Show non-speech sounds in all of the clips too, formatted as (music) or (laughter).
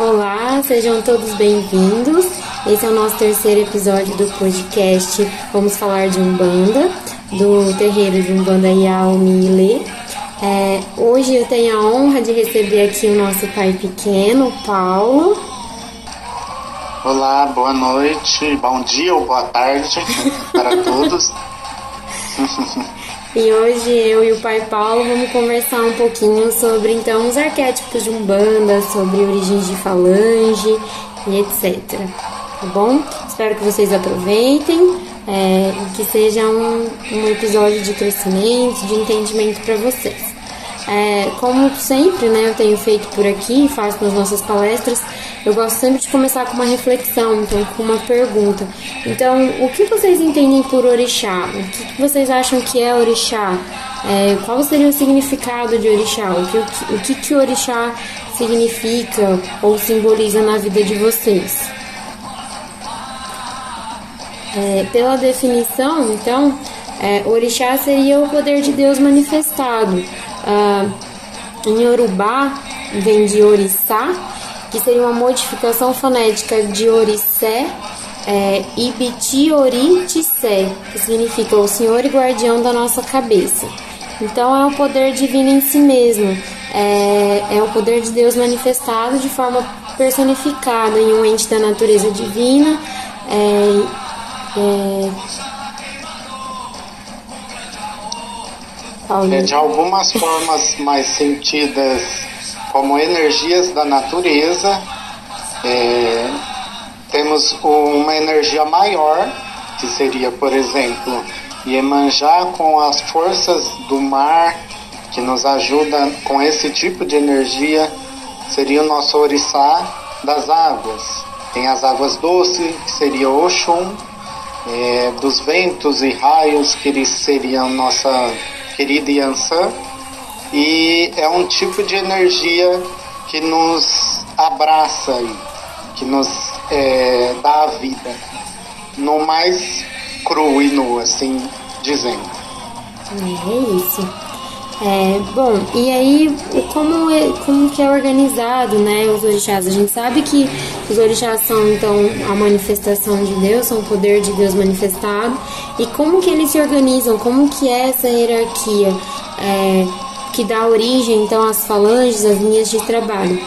Olá, sejam todos bem-vindos. Esse é o nosso terceiro episódio do podcast. Vamos falar de Umbanda, do terreiro de Umbanda Yaomi Ilê. É, hoje eu tenho a honra de receber aqui o nosso pai pequeno, Paulo. Olá, boa noite, bom dia ou boa tarde (laughs) para todos. (laughs) E hoje eu e o pai Paulo vamos conversar um pouquinho sobre então os arquétipos de Umbanda, sobre origens de falange e etc. Tá bom? Espero que vocês aproveitem é, que seja um, um episódio de crescimento, de entendimento para vocês. É, como sempre, né, eu tenho feito por aqui, faço nas nossas palestras, eu gosto sempre de começar com uma reflexão, então com uma pergunta. Então, o que vocês entendem por orixá? O que vocês acham que é orixá? É, qual seria o significado de orixá? O que, o que, que orixá significa ou simboliza na vida de vocês? É, pela definição, então, é, orixá seria o poder de Deus manifestado. Ah, em Yorubá vem de orixá, que seria uma modificação fonética de orissé é, Ibitioritsé, que significa o Senhor e Guardião da nossa cabeça. Então é o poder divino em si mesmo, é, é o poder de Deus manifestado de forma personificada em um ente da natureza divina. É, é, é, de algumas formas mais sentidas como energias da natureza, é, temos uma energia maior, que seria, por exemplo, Iemanjá com as forças do mar, que nos ajuda com esse tipo de energia, seria o nosso oriçá das águas. Tem as águas doces, que seria Oxum, é, dos ventos e raios, que seriam nossa querida Yansan, e é um tipo de energia que nos abraça, que nos é, dá a vida, no mais cru e nu, assim dizendo. É isso. É, bom, e aí como, é, como que é organizado, né, os orixás? A gente sabe que os orixás são, então, a manifestação de Deus, são o poder de Deus manifestado. E como que eles se organizam? Como que é essa hierarquia é, que dá origem, então, às falanges, às linhas de trabalho?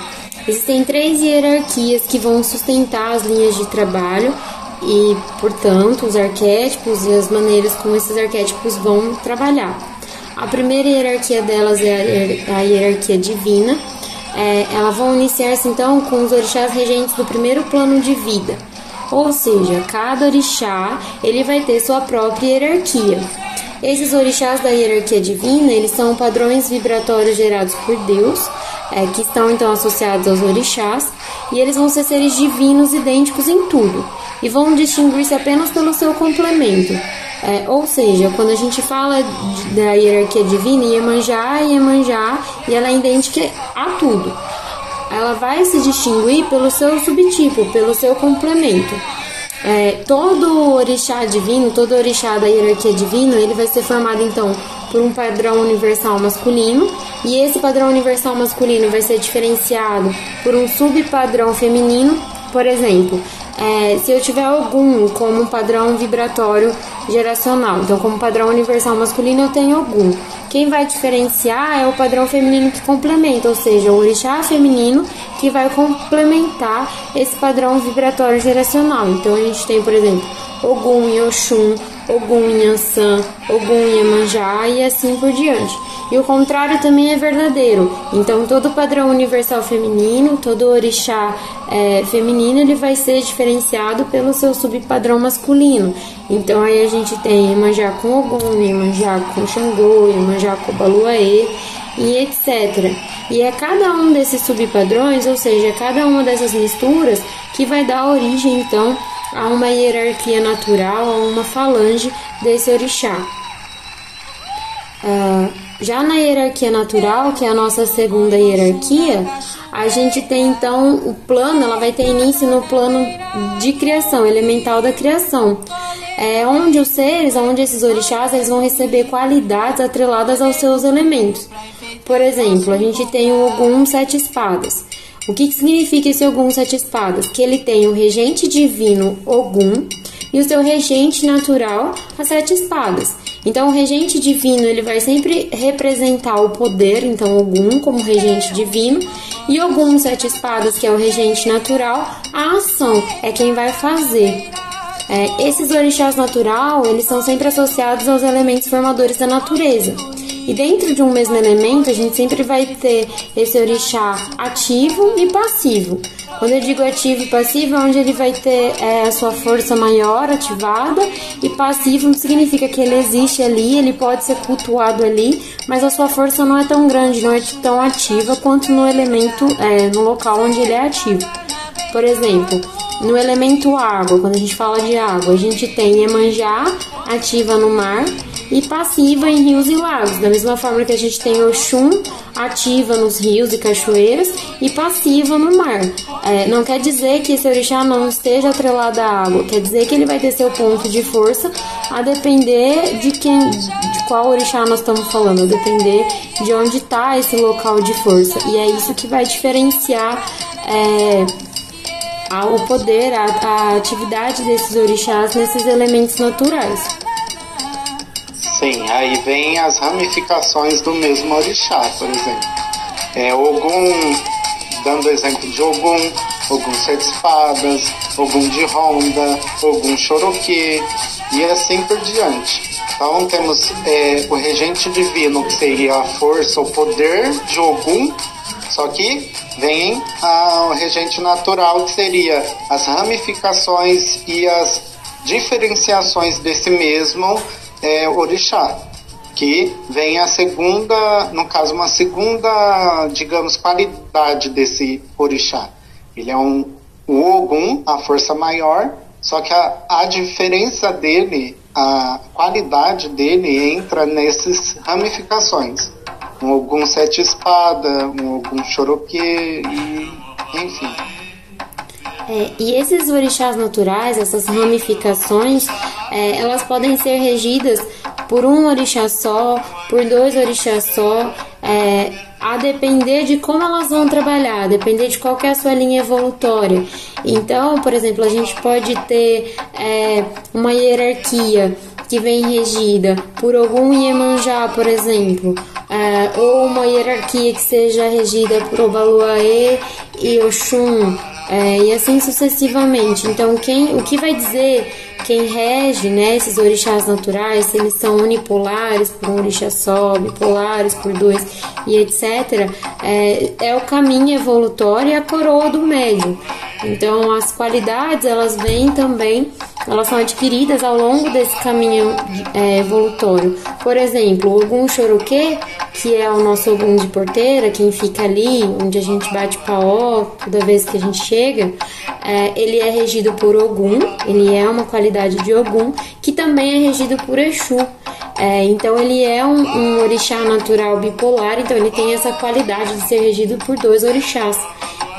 Existem três hierarquias que vão sustentar as linhas de trabalho e, portanto, os arquétipos e as maneiras como esses arquétipos vão trabalhar. A primeira hierarquia delas é a hierarquia divina. É, elas vão iniciar-se então com os orixás regentes do primeiro plano de vida. Ou seja, cada orixá ele vai ter sua própria hierarquia. Esses orixás da hierarquia divina, eles são padrões vibratórios gerados por Deus, é, que estão então associados aos orixás, e eles vão ser seres divinos idênticos em tudo, e vão distinguir-se apenas pelo seu complemento. É, ou seja, quando a gente fala da hierarquia divina, Iemanjá é Iemanjá e ela é idêntica a tudo. Ela vai se distinguir pelo seu subtipo, pelo seu complemento. É, todo orixá divino, todo orixá da hierarquia divina, ele vai ser formado então por um padrão universal masculino e esse padrão universal masculino vai ser diferenciado por um subpadrão feminino. Por exemplo, é, se eu tiver algum como padrão vibratório geracional, então como padrão universal masculino eu tenho algum. Quem vai diferenciar é o padrão feminino que complementa, ou seja, o orixá feminino que vai complementar esse padrão vibratório geracional. Então a gente tem, por exemplo, Ogum e Oxum, Ogum e Yansan, Ogum e Iemanjá e assim por diante. E o contrário também é verdadeiro. Então, todo padrão universal feminino, todo orixá é, feminino, ele vai ser diferenciado pelo seu subpadrão masculino. Então, aí a gente tem Iemanjá com Ogum, Iemanjá com Xangô, Iemanjá com Baluaê e etc. E é cada um desses subpadrões, ou seja, cada uma dessas misturas, que vai dar origem, então, a uma hierarquia natural, a uma falange desse orixá. Uh, já na hierarquia natural, que é a nossa segunda hierarquia, a gente tem então o plano, ela vai ter início no plano de criação, elemental da criação. É onde os seres, onde esses orixás, eles vão receber qualidades atreladas aos seus elementos. Por exemplo, a gente tem o Ogum Sete Espadas. O que, que significa esse Ogum Sete Espadas? Que ele tem o regente divino Ogum e o seu regente natural, as Sete Espadas. Então, o regente divino ele vai sempre representar o poder, então Ogum como regente divino, e Ogum Sete Espadas, que é o regente natural, a ação é quem vai fazer. É, esses orixás natural, eles são sempre associados aos elementos formadores da natureza. E dentro de um mesmo elemento, a gente sempre vai ter esse orixá ativo e passivo. Quando eu digo ativo e passivo, é onde ele vai ter é, a sua força maior ativada, e passivo não significa que ele existe ali, ele pode ser cultuado ali, mas a sua força não é tão grande, não é tão ativa quanto no elemento, é, no local onde ele é ativo. Por exemplo, no elemento água, quando a gente fala de água, a gente tem Iemanjá ativa no mar e passiva em rios e lagos. Da mesma forma que a gente tem Oxum ativa nos rios e cachoeiras e passiva no mar. É, não quer dizer que esse orixá não esteja atrelado à água, quer dizer que ele vai ter seu ponto de força a depender de quem, de qual orixá nós estamos falando, a depender de onde está esse local de força. E é isso que vai diferenciar. É, o poder, a, a atividade desses orixás nesses elementos naturais. Sim, aí vem as ramificações do mesmo orixá, por exemplo. É, Ogum, dando exemplo de Ogum, Ogum Sete Espadas, Ogum de Ronda, Ogum Choroquê e assim por diante. Então temos é, o regente divino, que seria a força, o poder de Ogum, só que vem o regente natural, que seria as ramificações e as diferenciações desse mesmo é, orixá. Que vem a segunda, no caso, uma segunda, digamos, qualidade desse orixá. Ele é um o Ogum, a força maior, só que a, a diferença dele, a qualidade dele entra nessas ramificações um algum sete espada, um algum choroquê e enfim. É, e esses orixás naturais, essas ramificações, é, elas podem ser regidas por um orixá só, por dois orixás só, é, a depender de como elas vão trabalhar, a depender de qual é a sua linha evolutória. Então, por exemplo, a gente pode ter é, uma hierarquia que vem regida por algum Iemanjá, por exemplo, é, ou uma hierarquia que seja regida por Obaluaê e Oxum, é, e assim sucessivamente. Então, quem, o que vai dizer quem rege né, esses orixás naturais, se eles são unipolares por um orixá só, bipolares por dois e etc., é, é o caminho evolutório e a coroa do médium. Então, as qualidades elas vêm também, elas são adquiridas ao longo desse caminho é, evolutório. Por exemplo, o Ogum Choroquê, que é o nosso Ogum de porteira, quem fica ali, onde a gente bate paó toda vez que a gente chega, é, ele é regido por Ogum, ele é uma qualidade de Ogum, que também é regido por Exu. É, então ele é um, um orixá natural bipolar, então ele tem essa qualidade de ser regido por dois orixás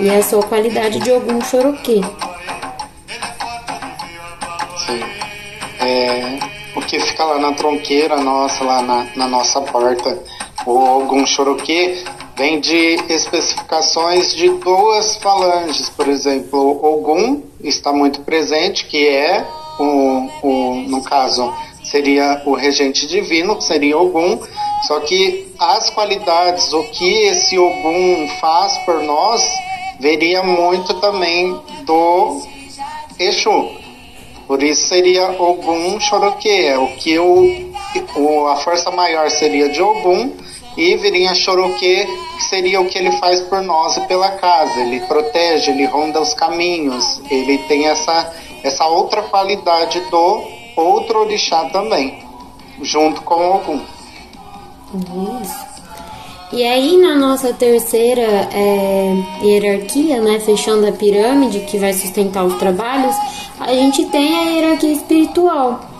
e é a sua qualidade de algum choroquê. Sim. É, o que fica lá na tronqueira nossa, lá na, na nossa porta, o algum choroquê, vem de especificações de duas falanges, por exemplo, Ogum está muito presente, que é o, o no caso seria o regente divino, que seria Ogum, só que as qualidades, o que esse Ogum faz por nós, veria muito também do Exu. Por isso seria Ogum Choroque, é o que o, o, a força maior seria de Ogum e viria Choroque, que seria o que ele faz por nós e pela casa. Ele protege, ele ronda os caminhos, ele tem essa, essa outra qualidade do outro orixá também, junto com Ogum. Isso. E aí na nossa terceira é, hierarquia, né, fechando a pirâmide que vai sustentar os trabalhos, a gente tem a hierarquia espiritual.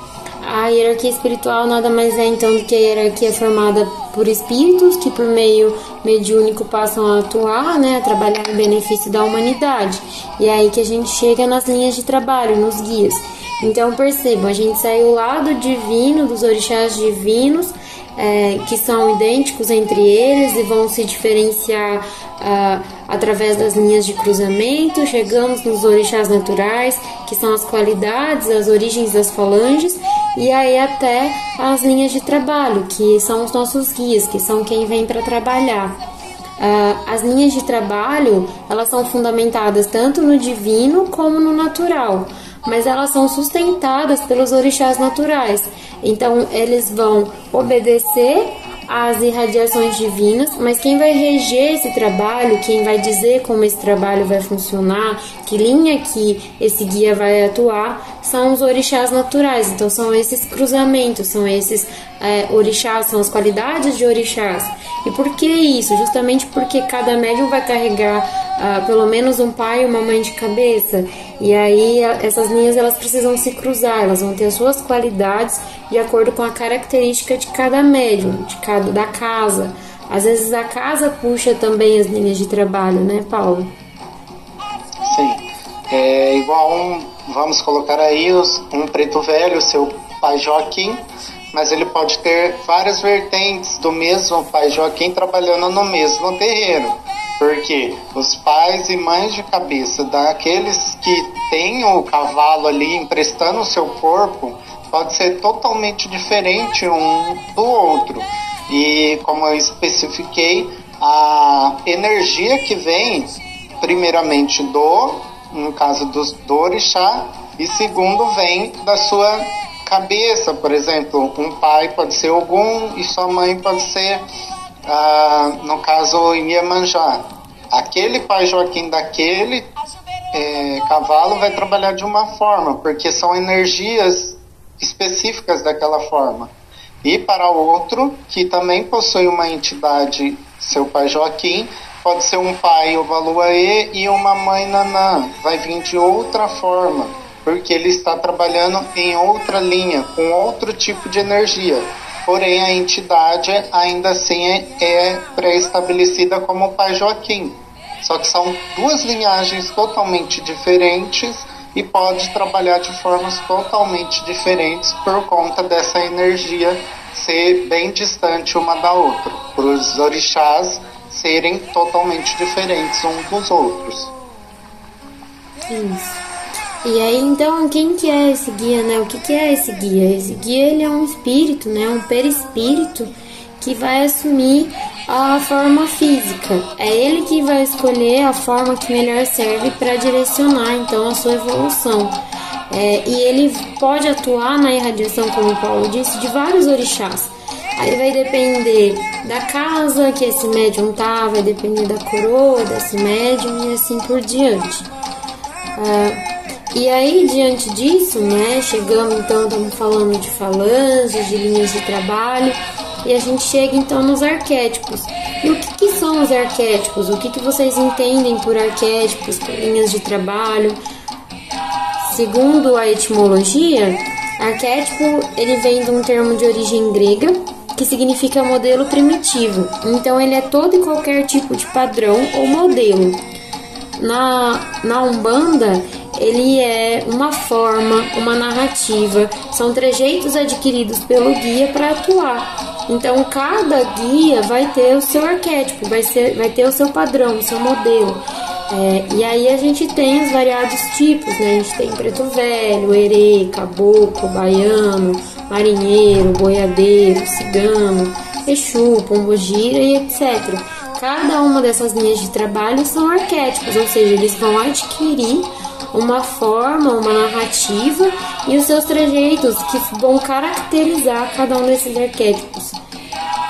A hierarquia espiritual nada mais é então do que a hierarquia formada por espíritos que por meio mediúnico passam a atuar, né, a trabalhar em benefício da humanidade. E é aí que a gente chega nas linhas de trabalho, nos guias. Então percebam, a gente saiu lá do divino, dos orixás divinos, é, que são idênticos entre eles e vão se diferenciar ah, através das linhas de cruzamento. Chegamos nos orixás naturais, que são as qualidades, as origens das falanges, e aí até as linhas de trabalho, que são os nossos guias, que são quem vem para trabalhar. Uh, as linhas de trabalho elas são fundamentadas tanto no divino como no natural, mas elas são sustentadas pelos orixás naturais. Então eles vão obedecer às irradiações divinas, mas quem vai reger esse trabalho, quem vai dizer como esse trabalho vai funcionar, que linha que esse guia vai atuar, são os orixás naturais. Então são esses cruzamentos, são esses é, orixás, são as qualidades de orixás. E por que isso? Justamente porque cada médium vai carregar uh, pelo menos um pai e uma mãe de cabeça. E aí essas linhas elas precisam se cruzar, elas vão ter as suas qualidades de acordo com a característica de cada médium, de cada da casa. Às vezes a casa puxa também as linhas de trabalho, né, Paulo? Sim. É igual vamos colocar aí um preto velho, seu pai Joaquim, mas ele pode ter várias vertentes do mesmo pai Joaquim trabalhando no mesmo terreiro. Porque os pais e mães de cabeça daqueles que têm o cavalo ali emprestando o seu corpo pode ser totalmente diferente um do outro. E como eu especifiquei, a energia que vem primeiramente do, no caso dos do orixá, e segundo vem da sua cabeça, por exemplo, um pai pode ser Ogum e sua mãe pode ser, ah, no caso, Iemanjá. Aquele pai Joaquim daquele é, cavalo vai trabalhar de uma forma, porque são energias específicas daquela forma. E para outro, que também possui uma entidade, seu pai Joaquim, pode ser um pai Ovaluaê e uma mãe Nanã, vai vir de outra forma porque ele está trabalhando em outra linha, com outro tipo de energia. Porém, a entidade ainda assim é, é pré-estabelecida como o Pai Joaquim. Só que são duas linhagens totalmente diferentes e pode trabalhar de formas totalmente diferentes por conta dessa energia ser bem distante uma da outra, para os orixás serem totalmente diferentes uns dos outros. Isso. E aí, então, quem que é esse guia, né? O que, que é esse guia? Esse guia, ele é um espírito, né? Um perispírito que vai assumir a forma física. É ele que vai escolher a forma que melhor serve para direcionar, então, a sua evolução. É, e ele pode atuar na irradiação, como o Paulo disse, de vários orixás. Aí vai depender da casa que esse médium tá, vai depender da coroa desse médium e assim por diante. Ah, e aí, diante disso, né, chegamos então, estamos falando de falanges, de linhas de trabalho, e a gente chega então nos arquétipos. E o que, que são os arquétipos? O que, que vocês entendem por arquétipos, por linhas de trabalho? Segundo a etimologia, arquétipo ele vem de um termo de origem grega que significa modelo primitivo. Então ele é todo e qualquer tipo de padrão ou modelo. Na, na Umbanda, ele é uma forma, uma narrativa, são trejeitos adquiridos pelo guia para atuar. Então cada guia vai ter o seu arquétipo, vai, ser, vai ter o seu padrão, o seu modelo. É, e aí a gente tem os variados tipos, né? A gente tem preto velho, herê, caboclo, baiano, marinheiro, boiadeiro, cigano, exu, pombogira e etc. Cada uma dessas linhas de trabalho são arquétipos, ou seja, eles vão adquirir uma forma, uma narrativa e os seus trejeitos que vão caracterizar cada um desses arquétipos.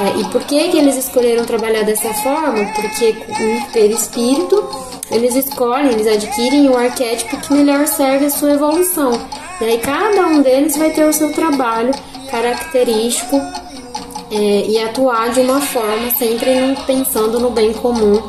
É, e por que, que eles escolheram trabalhar dessa forma? Porque no perispírito eles escolhem, eles adquirem o arquétipo que melhor serve a sua evolução. E aí cada um deles vai ter o seu trabalho característico é, e atuar de uma forma sempre pensando no bem comum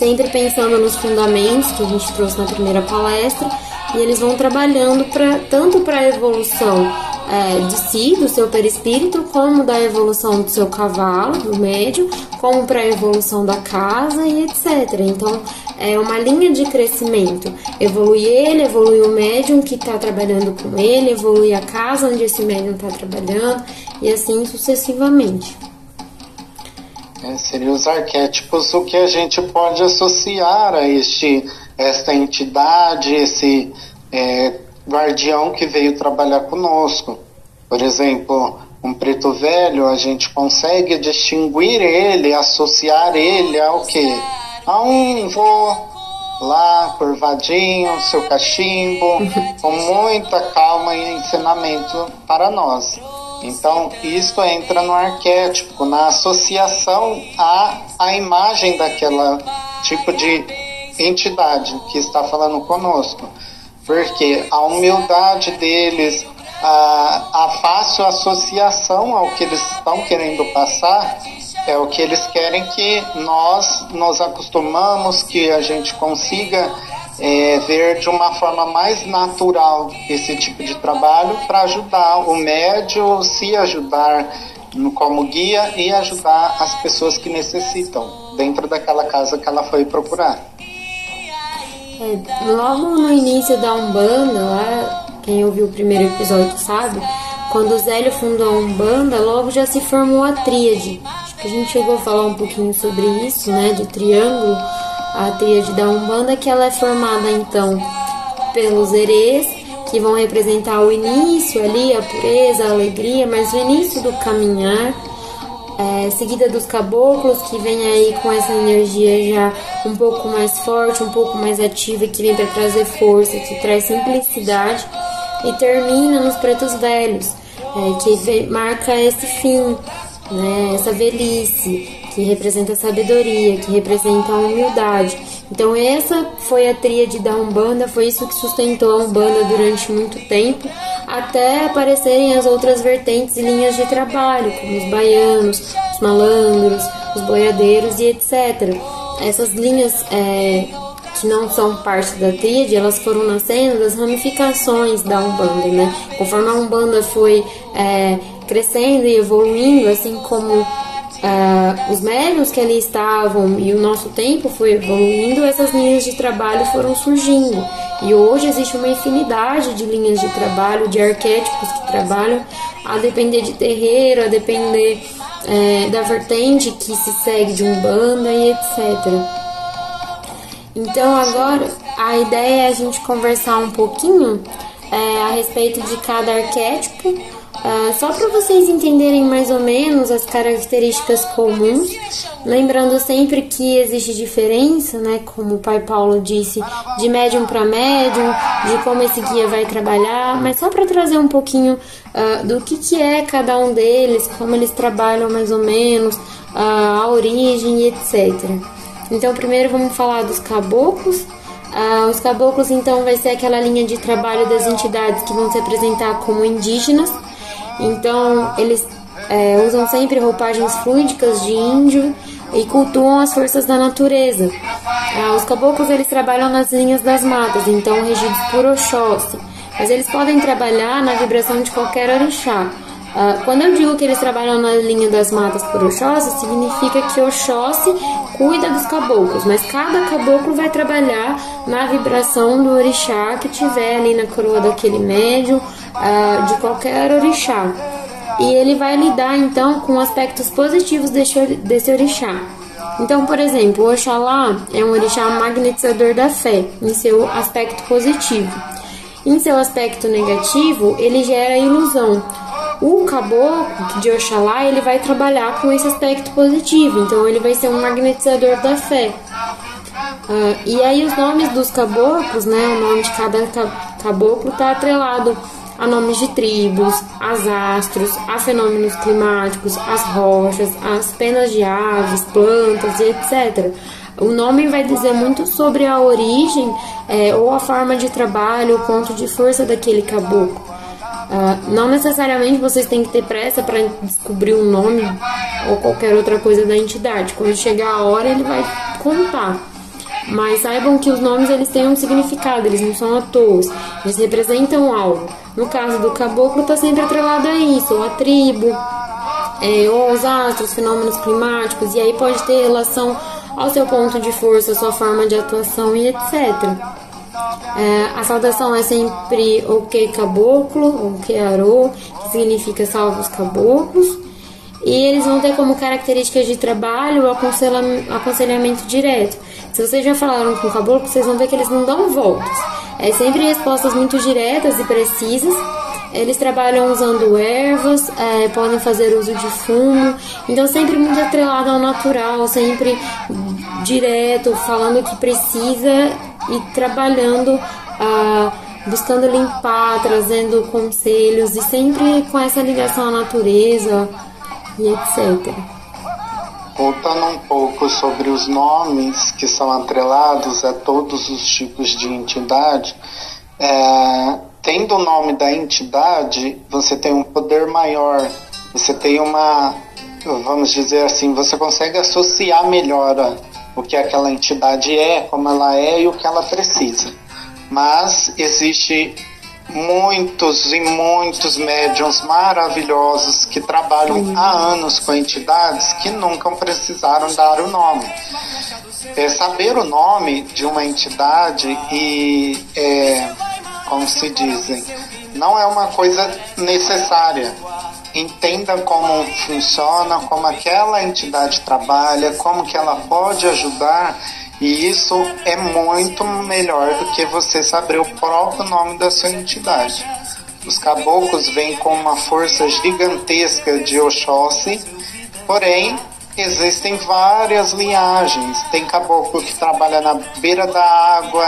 sempre pensando nos fundamentos que a gente trouxe na primeira palestra, e eles vão trabalhando pra, tanto para a evolução é, de si, do seu perispírito, como da evolução do seu cavalo, do médio, como para a evolução da casa e etc. Então, é uma linha de crescimento. Evolui ele, evolui o médium que está trabalhando com ele, evolui a casa onde esse médium está trabalhando, e assim sucessivamente. Né? Seriam os arquétipos o que a gente pode associar a este, esta entidade, esse é, guardião que veio trabalhar conosco. Por exemplo, um preto velho, a gente consegue distinguir ele, associar ele ao que? A um vô lá, curvadinho, seu cachimbo, com muita calma e ensinamento para nós. Então, isso entra no arquétipo, na associação à, à imagem daquela tipo de entidade que está falando conosco. Porque a humildade deles, a, a fácil associação ao que eles estão querendo passar, é o que eles querem que nós nos acostumamos, que a gente consiga é, ver de uma forma mais natural esse tipo de trabalho para ajudar o médio se ajudar como guia e ajudar as pessoas que necessitam dentro daquela casa que ela foi procurar. É, logo no início da Umbanda, lá, quem ouviu o primeiro episódio sabe, quando o Zélio fundou a Umbanda, logo já se formou a tríade. Acho que a gente chegou a falar um pouquinho sobre isso, né, de triângulo a tríade da Umbanda, que ela é formada então pelos erês, que vão representar o início ali, a pureza, a alegria, mas o início do caminhar, é, seguida dos caboclos, que vem aí com essa energia já um pouco mais forte, um pouco mais ativa, que vem para trazer força, que traz simplicidade, e termina nos pretos velhos, é, que marca esse fim, né, essa velhice, que representa a sabedoria, que representa a humildade. Então essa foi a tríade da Umbanda, foi isso que sustentou a Umbanda durante muito tempo, até aparecerem as outras vertentes e linhas de trabalho, como os baianos, os malandros, os boiadeiros e etc. Essas linhas é, que não são parte da tríade, elas foram nascendo das ramificações da Umbanda, né? Conforme a Umbanda foi é, crescendo e evoluindo, assim como Uh, os médios que ali estavam e o nosso tempo foi evoluindo, essas linhas de trabalho foram surgindo. E hoje existe uma infinidade de linhas de trabalho, de arquétipos que trabalham, a depender de terreiro, a depender é, da vertente que se segue de Umbanda e etc. Então agora a ideia é a gente conversar um pouquinho é, a respeito de cada arquétipo Uh, só para vocês entenderem mais ou menos as características comuns, lembrando sempre que existe diferença, né, como o pai Paulo disse, de médium para médium, de como esse guia vai trabalhar, mas só para trazer um pouquinho uh, do que, que é cada um deles, como eles trabalham mais ou menos, uh, a origem e etc. Então, primeiro vamos falar dos caboclos. os caboclos, então, vai ser aquela linha de trabalho das entidades que vão se apresentar como indígenas então, eles é, usam sempre roupagens fluídicas de índio e cultuam as forças da natureza. Ah, os caboclos eles trabalham nas linhas das matas, então regidos por Oxóssi, mas eles podem trabalhar na vibração de qualquer orixá. Uh, quando eu digo que eles trabalham na linha das matas por Oxóssi, significa que Oxóssi cuida dos caboclos, mas cada caboclo vai trabalhar na vibração do orixá que tiver ali na coroa daquele médium, uh, de qualquer orixá. E ele vai lidar então com aspectos positivos desse, orixá. Então, por exemplo, Oxalá é um orixá magnetizador da fé, em seu aspecto positivo. Em seu aspecto negativo, ele gera ilusão, o caboclo de Oxalá, ele vai trabalhar com esse aspecto positivo, então ele vai ser um magnetizador da fé. Uh, e aí os nomes dos caboclos, né, o nome de cada caboclo está atrelado a nomes de tribos, as astros, a fenômenos climáticos, as rochas, as penas de aves, plantas e etc. O nome vai dizer muito sobre a origem é, ou a forma de trabalho, o ponto de força daquele caboclo. Uh, não necessariamente vocês têm que ter pressa para descobrir um nome ou qualquer outra coisa da entidade. Quando chegar a hora, ele vai contar. Mas saibam que os nomes eles têm um significado, eles não são à toa, eles representam algo. No caso do caboclo, está sempre atrelado a isso, ou a tribo, é, ou aos astros, fenômenos climáticos, e aí pode ter relação ao seu ponto de força, sua forma de atuação e etc. É, a saudação é sempre o que caboclo, o que arô, que significa salve os caboclos. e eles vão ter como características de trabalho o aconselhamento direto. Se vocês já falaram com o caboclo, vocês vão ver que eles não dão voltas. É sempre respostas muito diretas e precisas. Eles trabalham usando ervas, é, podem fazer uso de fumo, então sempre muito atrelado ao natural, sempre direto, falando o que precisa e trabalhando, ah, buscando limpar, trazendo conselhos e sempre com essa ligação à natureza e etc. Voltando um pouco sobre os nomes que são atrelados a todos os tipos de entidade, é, tendo o nome da entidade, você tem um poder maior, você tem uma, vamos dizer assim, você consegue associar melhor a, o que aquela entidade é, como ela é e o que ela precisa. Mas existe muitos e muitos médiums maravilhosos que trabalham há anos com entidades que nunca precisaram dar o nome. É, saber o nome de uma entidade e, é, como se dizem, não é uma coisa necessária. Entenda como funciona, como aquela entidade trabalha, como que ela pode ajudar e isso é muito melhor do que você saber o próprio nome da sua entidade. Os caboclos vêm com uma força gigantesca de Oxóssi, porém existem várias linhagens. Tem caboclo que trabalha na beira da água,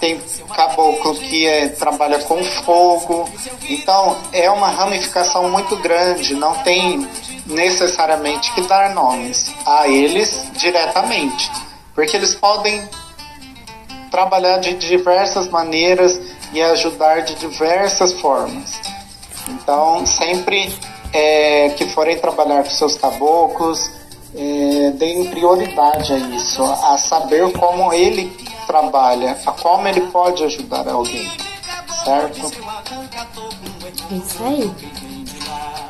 tem caboclo que é, trabalha com fogo. Então é uma ramificação muito grande, não tem necessariamente que dar nomes a eles diretamente porque eles podem trabalhar de diversas maneiras e ajudar de diversas formas. Então, sempre é, que forem trabalhar com seus caboclos, é, deem prioridade a isso, a saber como ele trabalha, a como ele pode ajudar alguém, certo? Isso aí.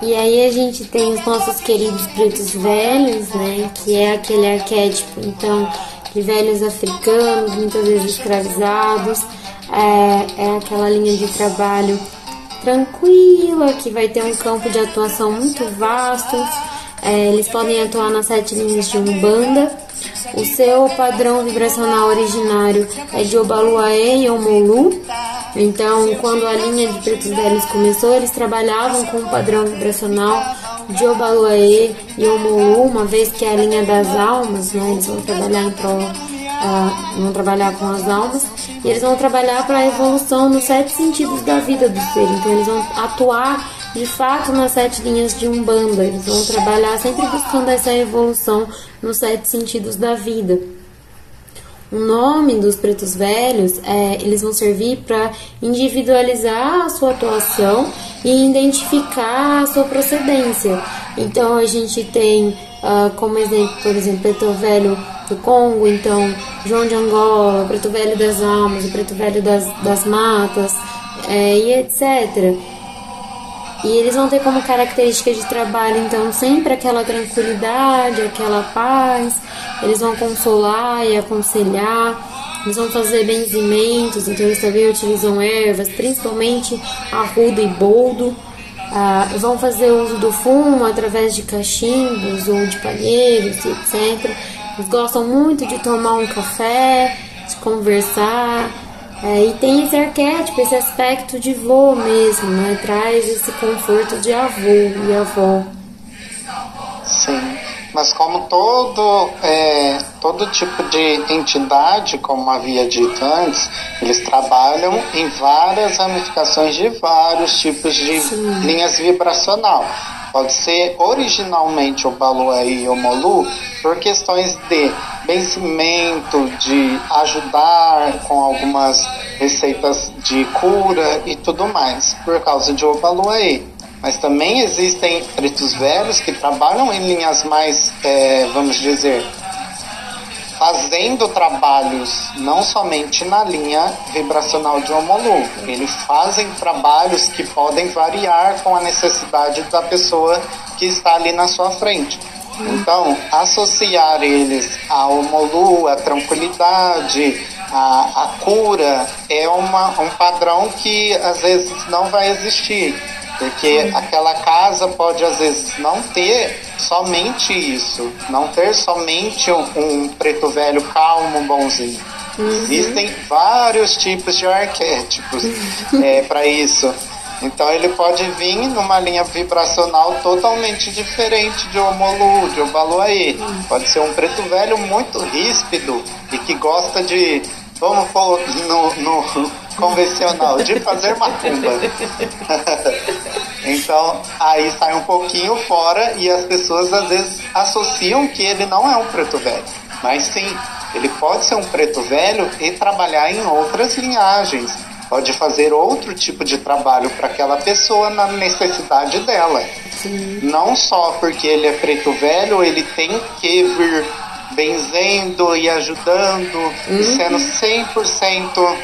E aí a gente tem os nossos queridos pretos velhos, né? Que é aquele arquétipo, então, de velhos africanos, muitas vezes escravizados. É, é aquela linha de trabalho tranquila, que vai ter um campo de atuação muito vasto. É, eles podem atuar nas sete linhas de Umbanda. O seu padrão vibracional originário é de Obaluaê e Omolu. Então, quando a linha de pretos velhos começou, eles trabalhavam com o padrão vibracional de Obaluaê e Omolu, uma vez que é a linha das almas, né? Eles vão trabalhar em uh, vão trabalhar com as almas e eles vão trabalhar para a evolução nos sete sentidos da vida do ser. Então, eles vão atuar de fato nas sete linhas de Umbanda. Eles vão trabalhar sempre buscando essa evolução nos sete sentidos da vida. O nome dos pretos velhos, é, eles vão servir para individualizar a sua atuação e identificar a sua procedência. Então a gente tem uh, como exemplo, por exemplo, preto velho do Congo, então João de Angola, preto velho das almas, o preto velho das, das matas é, e etc. E eles vão ter como característica de trabalho, então, sempre aquela tranquilidade, aquela paz. Eles vão consolar e aconselhar. Eles vão fazer benzimentos, então eles também utilizam ervas, principalmente arrudo e boldo. Ah, vão fazer uso do fumo através de cachimbos ou de palheiros, etc. Eles gostam muito de tomar um café, de conversar. É, e tem esse arquétipo, esse aspecto de vô mesmo, né? Traz esse conforto de avô e avó. Sim, mas como todo, é, todo tipo de entidade, como havia dito antes, eles trabalham em várias ramificações de vários tipos de Sim. linhas vibracional. Pode ser originalmente o Balué e o Molu por questões de vencimento, de ajudar com algumas receitas de cura e tudo mais, por causa de Obaluaê. Mas também existem pretos velhos que trabalham em linhas mais, é, vamos dizer, fazendo trabalhos não somente na linha vibracional de Omolu, eles fazem trabalhos que podem variar com a necessidade da pessoa que está ali na sua frente. Então, associar eles ao Omolu, a tranquilidade, a cura, é uma, um padrão que às vezes não vai existir Porque aquela casa pode às vezes não ter somente isso, não ter somente um, um preto velho calmo, bonzinho. Uhum. Existem vários tipos de arquétipos é, para isso. Então ele pode vir numa linha vibracional totalmente diferente de Omolu, de Obaluaê. Pode ser um preto velho muito ríspido e que gosta de, vamos pôr no, no convencional, de fazer macumba. então aí sai um pouquinho fora e as pessoas às vezes associam que ele não é um preto velho. Mas sim, ele pode ser um preto velho e trabalhar em outras linhagens pode fazer outro tipo de trabalho para aquela pessoa na necessidade dela. Sim. Não só porque ele é preto velho, ele tem que vir benzendo e ajudando uhum. sendo 100%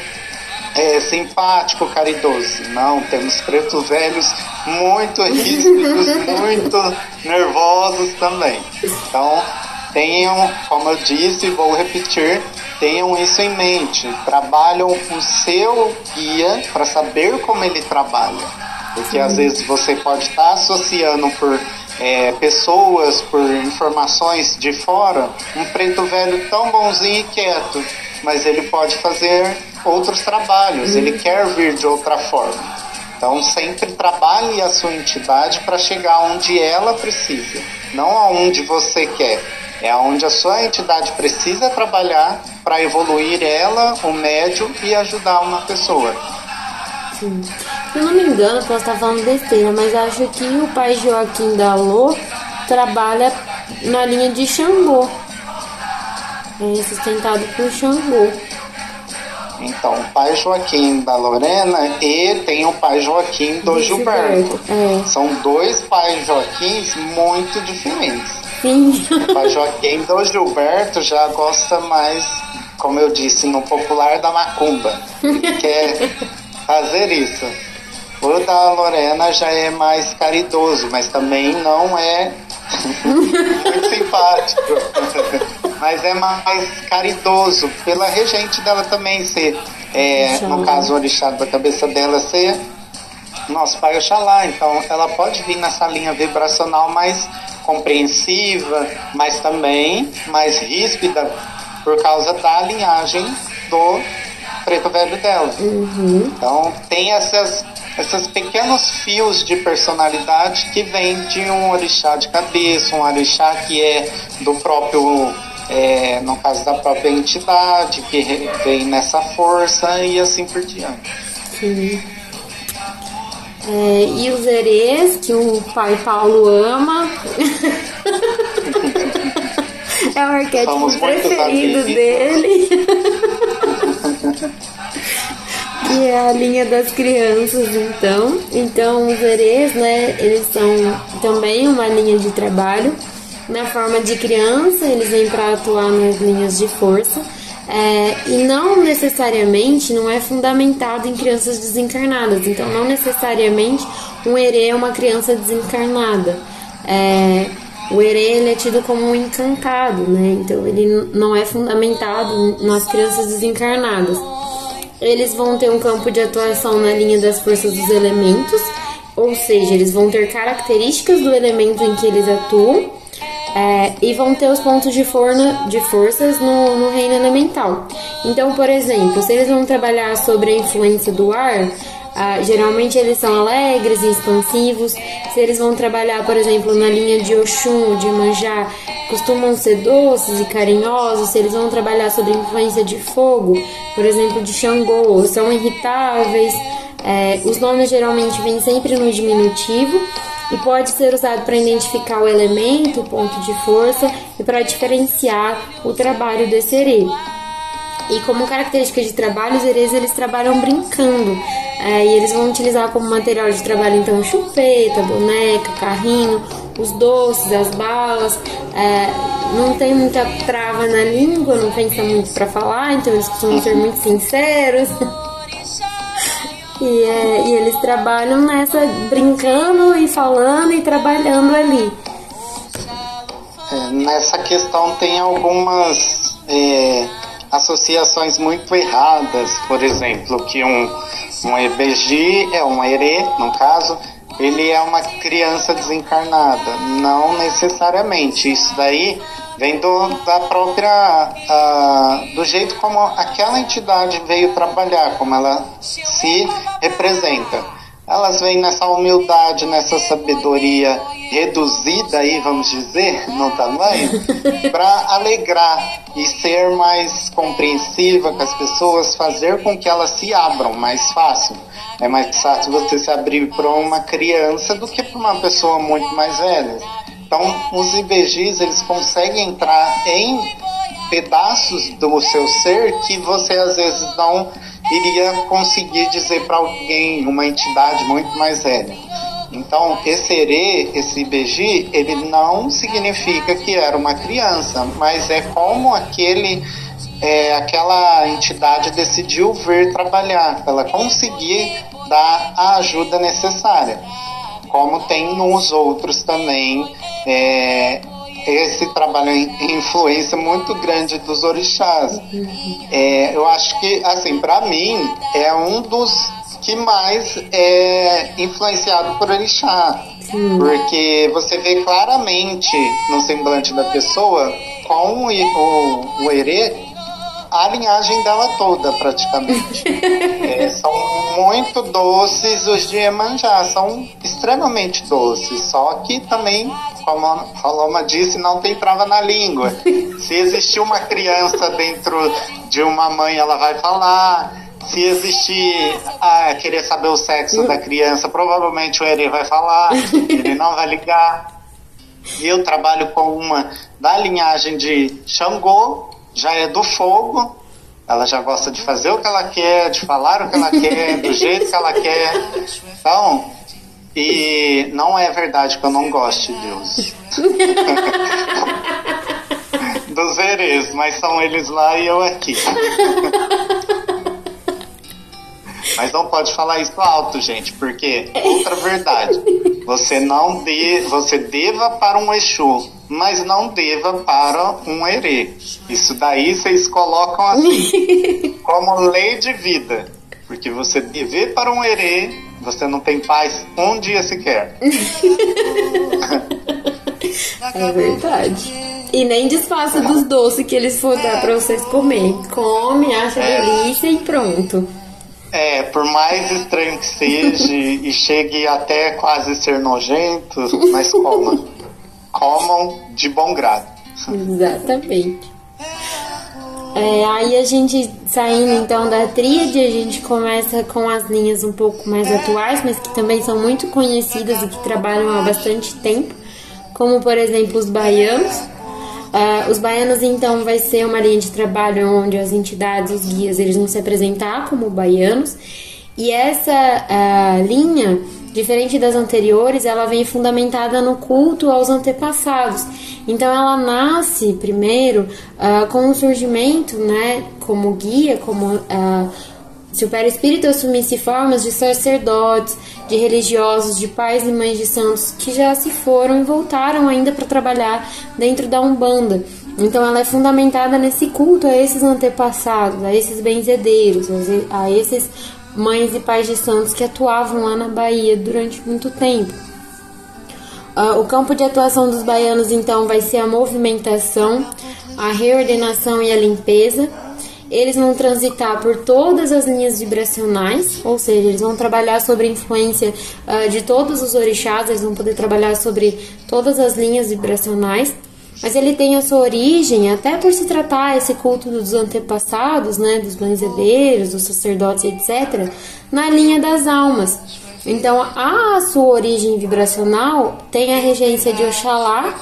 é, simpático, caridoso. Não, temos pretos velhos muito rígidos, (laughs) muito nervosos também. Então, tenham, como eu disse, vou repetir, tenham isso em mente. Trabalham o seu guia para saber como ele trabalha. Porque Sim. às vezes você pode estar tá associando por é, pessoas, por informações de fora, um preto velho tão bonzinho e quieto, mas ele pode fazer outros trabalhos, ele uhum. quer vir de outra forma. Então sempre trabalhe a sua entidade para chegar onde ela precisa, não aonde você quer. É onde a sua entidade precisa trabalhar para evoluir ela, o médio e ajudar uma pessoa. Sim. Se eu não me engano, posso estar falando besteira, mas acho que o pai Joaquim da Lô trabalha na linha de Xangô. É sustentado por Xangô. Então, o pai Joaquim da Lorena e tem o pai Joaquim do Gilberto. É. São dois pais Joaquins muito diferentes. Sim. O pai (laughs) Joaquim do Gilberto já gosta mais, como eu disse, no popular da macumba. quer fazer isso. O da Lorena já é mais caridoso, mas também não é muito simpático. mas é mais caridoso, pela regente dela também ser, é, no caso, o orixá da cabeça dela ser nosso pai Oxalá. Então ela pode vir nessa linha vibracional mais compreensiva, mas também mais ríspida por causa da linhagem do preto velho dela. Uhum. Então tem essas esses pequenos fios de personalidade que vem de um orixá de cabeça, um orixá que é do próprio, é, no caso da própria entidade, que vem nessa força e assim por diante. Sim. É, e os herês, que o pai Paulo ama. (laughs) é o arquétipo preferido dele. (laughs) e é a linha das crianças, então. Então, os herês, né, eles são também uma linha de trabalho. Na forma de criança, eles vêm para atuar nas linhas de força é, e não necessariamente não é fundamentado em crianças desencarnadas. Então, não necessariamente um herê é uma criança desencarnada. É, o herê é tido como um encantado, né? Então, ele não é fundamentado nas crianças desencarnadas. Eles vão ter um campo de atuação na linha das forças dos elementos, ou seja, eles vão ter características do elemento em que eles atuam é, e vão ter os pontos de, forna, de forças no, no reino elemental. Então, por exemplo, se eles vão trabalhar sobre a influência do ar, ah, geralmente eles são alegres e expansivos. Se eles vão trabalhar, por exemplo, na linha de Oxum, de Manjá, costumam ser doces e carinhosos. Se eles vão trabalhar sobre a influência de fogo, por exemplo, de Xangô, são irritáveis. É, os nomes geralmente vêm sempre no diminutivo e pode ser usado para identificar o elemento, o ponto de força e para diferenciar o trabalho desse herê. E como característica de trabalho, os herês eles trabalham brincando. É, e eles vão utilizar como material de trabalho então chupeta, boneca, carrinho, os doces, as balas. É, não tem muita trava na língua, não pensa muito para falar, então eles costumam ser muito (laughs) sinceros. (laughs) E, é, e eles trabalham nessa, brincando e falando e trabalhando ali. É, nessa questão tem algumas é, associações muito erradas, por exemplo, que um, um EBG é um ERE, no caso, ele é uma criança desencarnada. Não necessariamente. Isso daí vem do, da própria. Uh, do jeito como aquela entidade veio trabalhar, como ela se representa elas vêm nessa humildade, nessa sabedoria reduzida aí, vamos dizer, no tamanho, (laughs) para alegrar e ser mais compreensiva com as pessoas, fazer com que elas se abram mais fácil. É mais fácil você se abrir para uma criança do que para uma pessoa muito mais velha. Então, os IBGs, eles conseguem entrar em pedaços do seu ser que você às vezes não iria conseguir dizer para alguém, uma entidade muito mais velha. Então, esse erê, esse IBG, ele não significa que era uma criança, mas é como aquele, é, aquela entidade decidiu vir trabalhar, ela conseguir dar a ajuda necessária. Como tem nos outros também, é, esse trabalho em influência muito grande dos orixás. É, eu acho que, assim, para mim, é um dos que mais é influenciado por orixá. Sim. Porque você vê claramente no semblante da pessoa com o, o, o erê a linhagem dela toda, praticamente. (laughs) é, são muito doces os de Emanjá, são extremamente doces, só que também como a Paloma disse, não tem trava na língua. (laughs) Se existir uma criança dentro de uma mãe, ela vai falar. Se existir ah, querer saber o sexo da criança, provavelmente o Eri vai falar, ele não vai ligar. Eu trabalho com uma da linhagem de Xangô, já é do fogo, ela já gosta de fazer o que ela quer, de falar o que ela quer, do jeito que ela quer. Então, e não é verdade que eu não gosto de Deus. (laughs) Dos erês, mas são eles lá e eu aqui. Mas não pode falar isso alto, gente, porque outra verdade. Você não de, você deva para um Exu, mas não deva para um Herê. Isso daí vocês colocam assim, (laughs) como lei de vida. Porque você dever para um Herê você não tem paz um dia sequer. (laughs) é verdade. E nem disfarça dos doces que eles for dar pra vocês comer. Come, acha é. delícia e pronto. É, por mais estranho que seja (laughs) e chegue até quase ser nojento, mas comam. Comam de bom grado. Exatamente. É, aí a gente saindo então da tríade, a gente começa com as linhas um pouco mais atuais, mas que também são muito conhecidas e que trabalham há bastante tempo, como por exemplo os baianos. Uh, os baianos então vai ser uma linha de trabalho onde as entidades, os guias, eles vão se apresentar como baianos. E essa uh, linha Diferente das anteriores, ela vem fundamentada no culto aos antepassados. Então, ela nasce primeiro uh, com o surgimento, né, como guia, como se o perispírito assumisse formas de sacerdotes, de religiosos, de pais e mães de santos que já se foram e voltaram ainda para trabalhar dentro da Umbanda. Então ela é fundamentada nesse culto a esses antepassados, a esses benzedeiros, a esses mães e pais de santos que atuavam lá na Bahia durante muito tempo. Uh, o campo de atuação dos baianos, então, vai ser a movimentação, a reordenação e a limpeza. Eles vão transitar por todas as linhas vibracionais, ou seja, eles vão trabalhar sobre a influência uh, de todos os orixás, eles vão poder trabalhar sobre todas as linhas vibracionais mas ele tem a sua origem, até por se tratar esse culto dos antepassados, né, dos benzedeiros, dos sacerdotes, etc., na linha das almas. Então, a sua origem vibracional tem a regência de Oxalá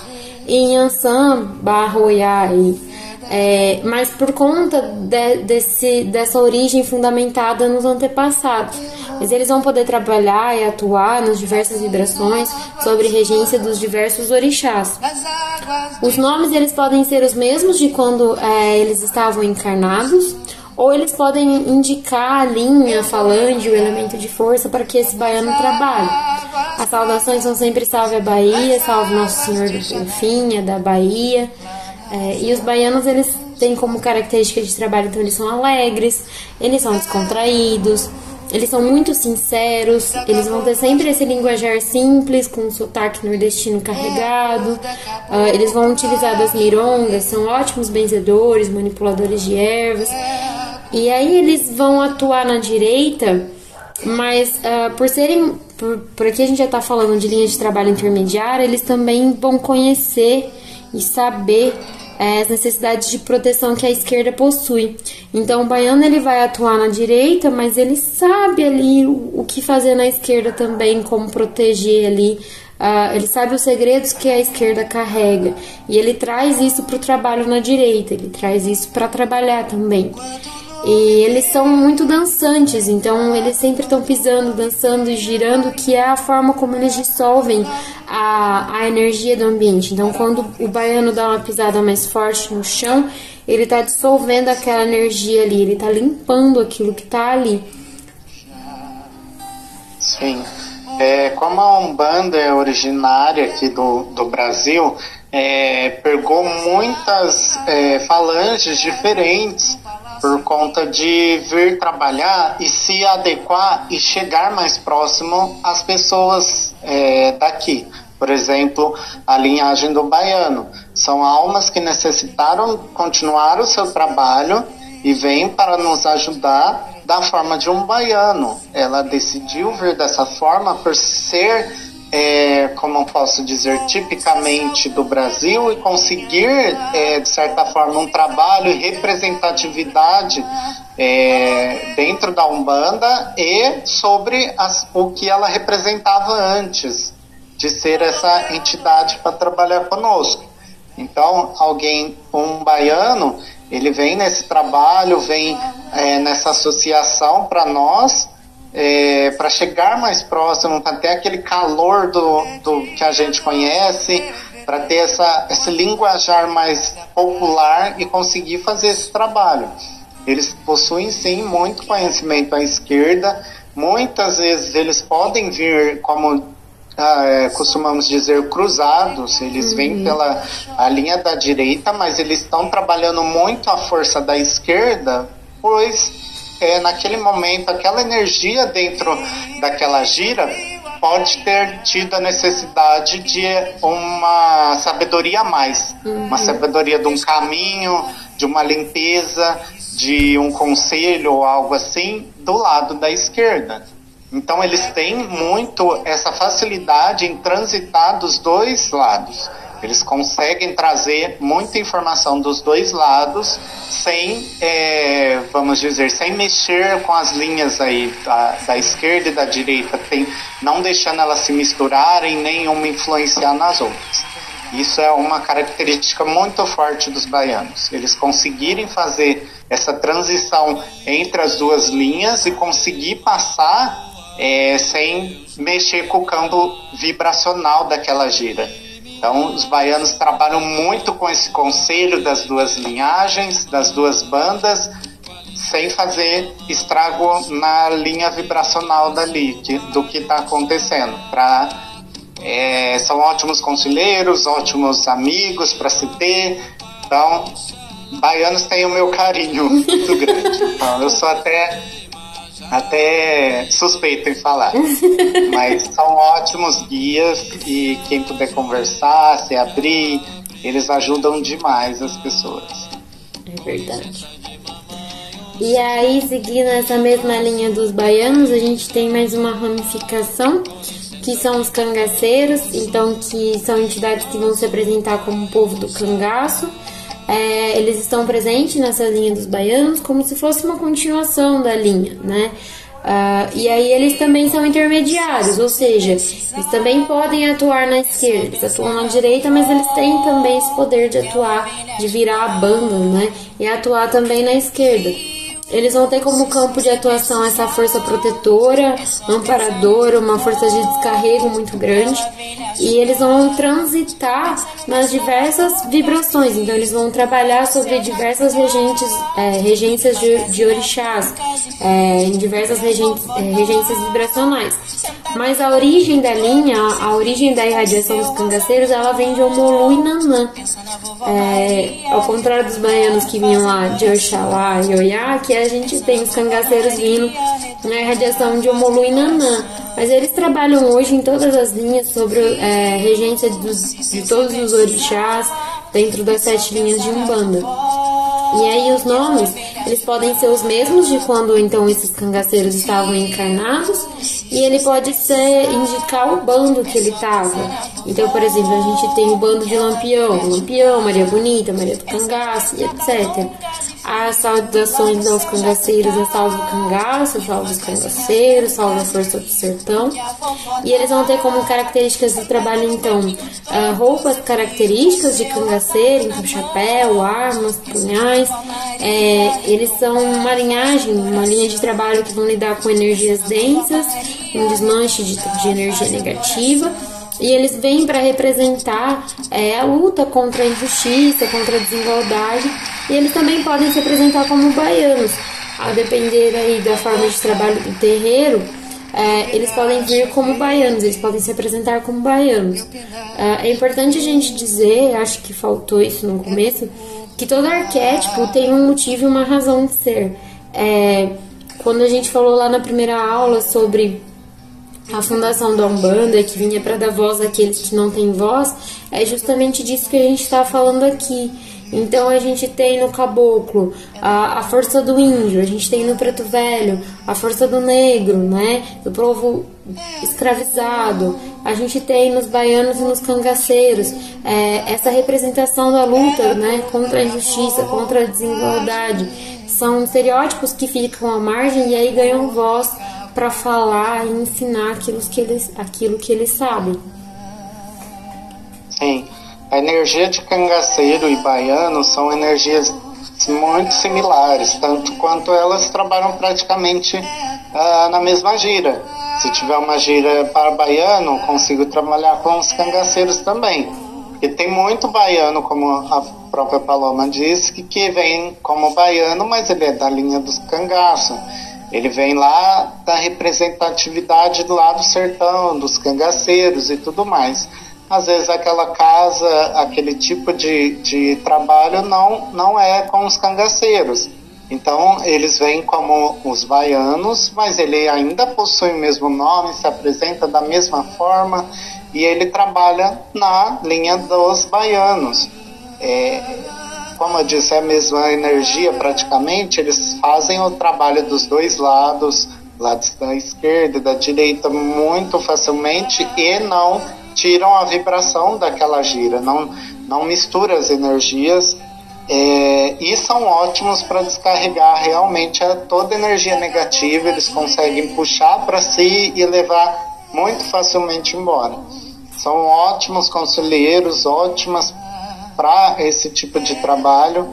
em Ansan, Barroiai, é, mas por conta de, desse, dessa origem fundamentada nos antepassados. Mas eles vão poder trabalhar e atuar nas diversas vibrações sobre regência dos diversos orixás. Os nomes eles podem ser os mesmos de quando é, eles estavam encarnados, ou eles podem indicar a linha, a falange, o elemento de força para que esse baiano trabalhe. As saudações são sempre salve a Bahia, salve Nosso Senhor do Bonfim, da Bahia. É, e os baianos, eles têm como característica de trabalho, então eles são alegres, eles são descontraídos, eles são muito sinceros, eles vão ter sempre esse linguajar simples, com um sotaque nordestino carregado, uh, eles vão utilizar das mirongas, são ótimos benzedores, manipuladores de ervas, e aí eles vão atuar na direita, mas uh, por serem, por, por aqui a gente já está falando de linha de trabalho intermediária, eles também vão conhecer e saber é, as necessidades de proteção que a esquerda possui. Então, o baiano ele vai atuar na direita, mas ele sabe ali o, o que fazer na esquerda também, como proteger ali. Uh, ele sabe os segredos que a esquerda carrega e ele traz isso para o trabalho na direita, ele traz isso para trabalhar também. E eles são muito dançantes, então eles sempre estão pisando, dançando e girando, que é a forma como eles dissolvem a, a energia do ambiente. Então, quando o baiano dá uma pisada mais forte no chão, ele está dissolvendo aquela energia ali, ele está limpando aquilo que está ali. Sim. É, como a Umbanda é originária aqui do, do Brasil, é, pegou muitas é, falanges diferentes por conta de vir trabalhar e se adequar e chegar mais próximo às pessoas é, daqui. Por exemplo, a linhagem do baiano. São almas que necessitaram continuar o seu trabalho e vêm para nos ajudar da forma de um baiano. Ela decidiu vir dessa forma por ser é, como posso dizer, tipicamente do Brasil e conseguir, é, de certa forma, um trabalho e representatividade é, dentro da Umbanda e sobre as, o que ela representava antes de ser essa entidade para trabalhar conosco. Então, alguém, um baiano, ele vem nesse trabalho, vem é, nessa associação para nós é, para chegar mais próximo, para ter aquele calor do, do que a gente conhece, para ter essa, esse linguajar mais popular e conseguir fazer esse trabalho. Eles possuem sim muito conhecimento à esquerda, muitas vezes eles podem vir como ah, é, costumamos dizer cruzados, eles uhum. vêm pela a linha da direita, mas eles estão trabalhando muito a força da esquerda, pois é, naquele momento, aquela energia dentro daquela gira pode ter tido a necessidade de uma sabedoria a mais, uhum. uma sabedoria de um caminho, de uma limpeza, de um conselho ou algo assim do lado da esquerda. Então eles têm muito essa facilidade em transitar dos dois lados. Eles conseguem trazer muita informação dos dois lados sem, é, vamos dizer, sem mexer com as linhas aí da, da esquerda e da direita, tem, não deixando elas se misturarem nem uma influenciar nas outras. Isso é uma característica muito forte dos baianos. Eles conseguirem fazer essa transição entre as duas linhas e conseguir passar é, sem mexer com o campo vibracional daquela gira. Então, os baianos trabalham muito com esse conselho das duas linhagens, das duas bandas, sem fazer estrago na linha vibracional dali, que, do que está acontecendo. Pra, é, são ótimos conselheiros, ótimos amigos para se ter. Então, baianos têm o meu carinho (laughs) muito grande. Então, eu sou até até suspeito em falar. (laughs) Mas são ótimos guias e quem puder conversar, se abrir, eles ajudam demais as pessoas. É verdade. E aí, seguindo essa mesma linha dos baianos, a gente tem mais uma ramificação, que são os cangaceiros, então que são entidades que vão se apresentar como povo do cangaço é, eles estão presentes nessa linha dos baianos como se fosse uma continuação da linha, né? Uh, e aí eles também são intermediários, ou seja, eles também podem atuar na esquerda, eles atuam na direita, mas eles têm também esse poder de atuar, de virar a banda, né? E atuar também na esquerda. Eles vão ter como campo de atuação essa força protetora, amparadora, uma força de descarrego muito grande. E eles vão transitar nas diversas vibrações. Então, eles vão trabalhar sobre diversas regentes, é, regências de, de orixás, é, em diversas regentes, é, regências vibracionais. Mas a origem da linha, a origem da irradiação dos cangaceiros, ela vem de Omolu e Nanã. É, ao contrário dos baianos que vinham lá de Oxalá e Oiá, que a gente tem os cangaceiros vindo na irradiação de Omolu e Nanã. Mas eles trabalham hoje em todas as linhas sobre é, regência dos, de todos os orixás dentro das sete linhas de Umbanda. E aí os nomes, eles podem ser os mesmos de quando então esses cangaceiros estavam encarnados, e ele pode ser indicar o bando que ele estava. Então, por exemplo, a gente tem o bando de Lampião, Lampião, Maria Bonita, Maria do Cangaço etc. As saudações aos cangaceiros é salve o cangaço, salve os cangaceiros, salve a força do sertão. E eles vão ter como características do trabalho, então, uh, roupas características de cangaceiro, então chapéu, armas, punhais. É, eles são uma linhagem, uma linha de trabalho que vão lidar com energias densas, um desmanche de, de energia negativa e eles vêm para representar é, a luta contra a injustiça, contra a desigualdade, e eles também podem se apresentar como baianos, a depender aí da forma de trabalho do terreiro. É, eles podem vir como baianos, eles podem se apresentar como baianos. É, é importante a gente dizer, acho que faltou isso no começo, que todo arquétipo tem um motivo e uma razão de ser. É, quando a gente falou lá na primeira aula sobre a fundação da Umbanda, que vinha para dar voz àqueles que não têm voz, é justamente disso que a gente está falando aqui. Então a gente tem no caboclo a, a força do índio, a gente tem no preto velho a força do negro, né? Do povo escravizado, a gente tem nos baianos e nos cangaceiros é, essa representação da luta, né? Contra a injustiça, contra a desigualdade. São estereótipos que ficam à margem e aí ganham voz para falar e ensinar aquilo que eles, aquilo que eles sabem. Sim, a energia de cangaceiro e baiano são energias muito similares, tanto quanto elas trabalham praticamente uh, na mesma gira. Se tiver uma gira para baiano, consigo trabalhar com os cangaceiros também. Porque tem muito baiano, como a própria Paloma disse, que, que vem como baiano, mas ele é da linha dos cangaços. Ele vem lá da representatividade do lado sertão, dos cangaceiros e tudo mais. Às vezes aquela casa, aquele tipo de, de trabalho não, não é com os cangaceiros. Então eles vêm como os baianos, mas ele ainda possui o mesmo nome, se apresenta da mesma forma e ele trabalha na linha dos baianos. É, como eu disse, é a mesma energia praticamente, eles fazem o trabalho dos dois lados, lados da esquerda e da direita, muito facilmente e não tiram a vibração daquela gira, não, não mistura as energias é, e são ótimos para descarregar realmente a, toda energia negativa, eles conseguem puxar para si e levar muito facilmente embora. São ótimos conselheiros, ótimas para esse tipo de trabalho,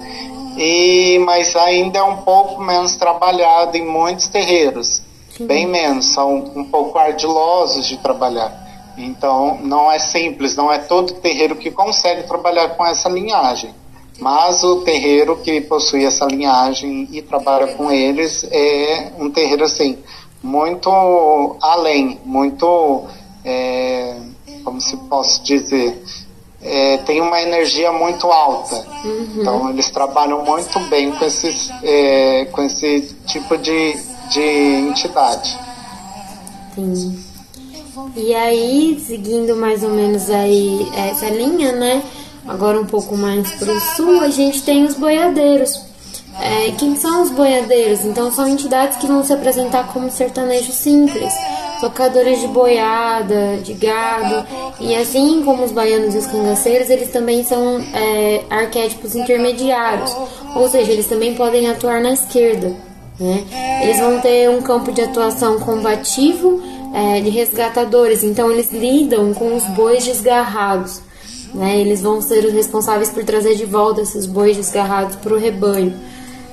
e mas ainda é um pouco menos trabalhado em muitos terreiros, Sim. bem menos, são um pouco ardilosos de trabalhar. Então não é simples, não é todo terreiro que consegue trabalhar com essa linhagem. Mas o terreiro que possui essa linhagem e trabalha com eles é um terreiro assim muito além, muito é, como se posso dizer, é, tem uma energia muito alta. Uhum. Então eles trabalham muito bem com, esses, é, com esse tipo de, de entidade. Sim. E aí, seguindo mais ou menos aí essa linha, né? Agora um pouco mais para o sul, a gente tem os boiadeiros. É, quem são os boiadeiros? Então são entidades que vão se apresentar como sertanejo simples tocadores de boiada, de gado, e assim como os baianos e os cangaceiros, eles também são é, arquétipos intermediários, ou seja, eles também podem atuar na esquerda. Né? Eles vão ter um campo de atuação combativo é, de resgatadores, então eles lidam com os bois desgarrados. Né? Eles vão ser os responsáveis por trazer de volta esses bois desgarrados para o rebanho.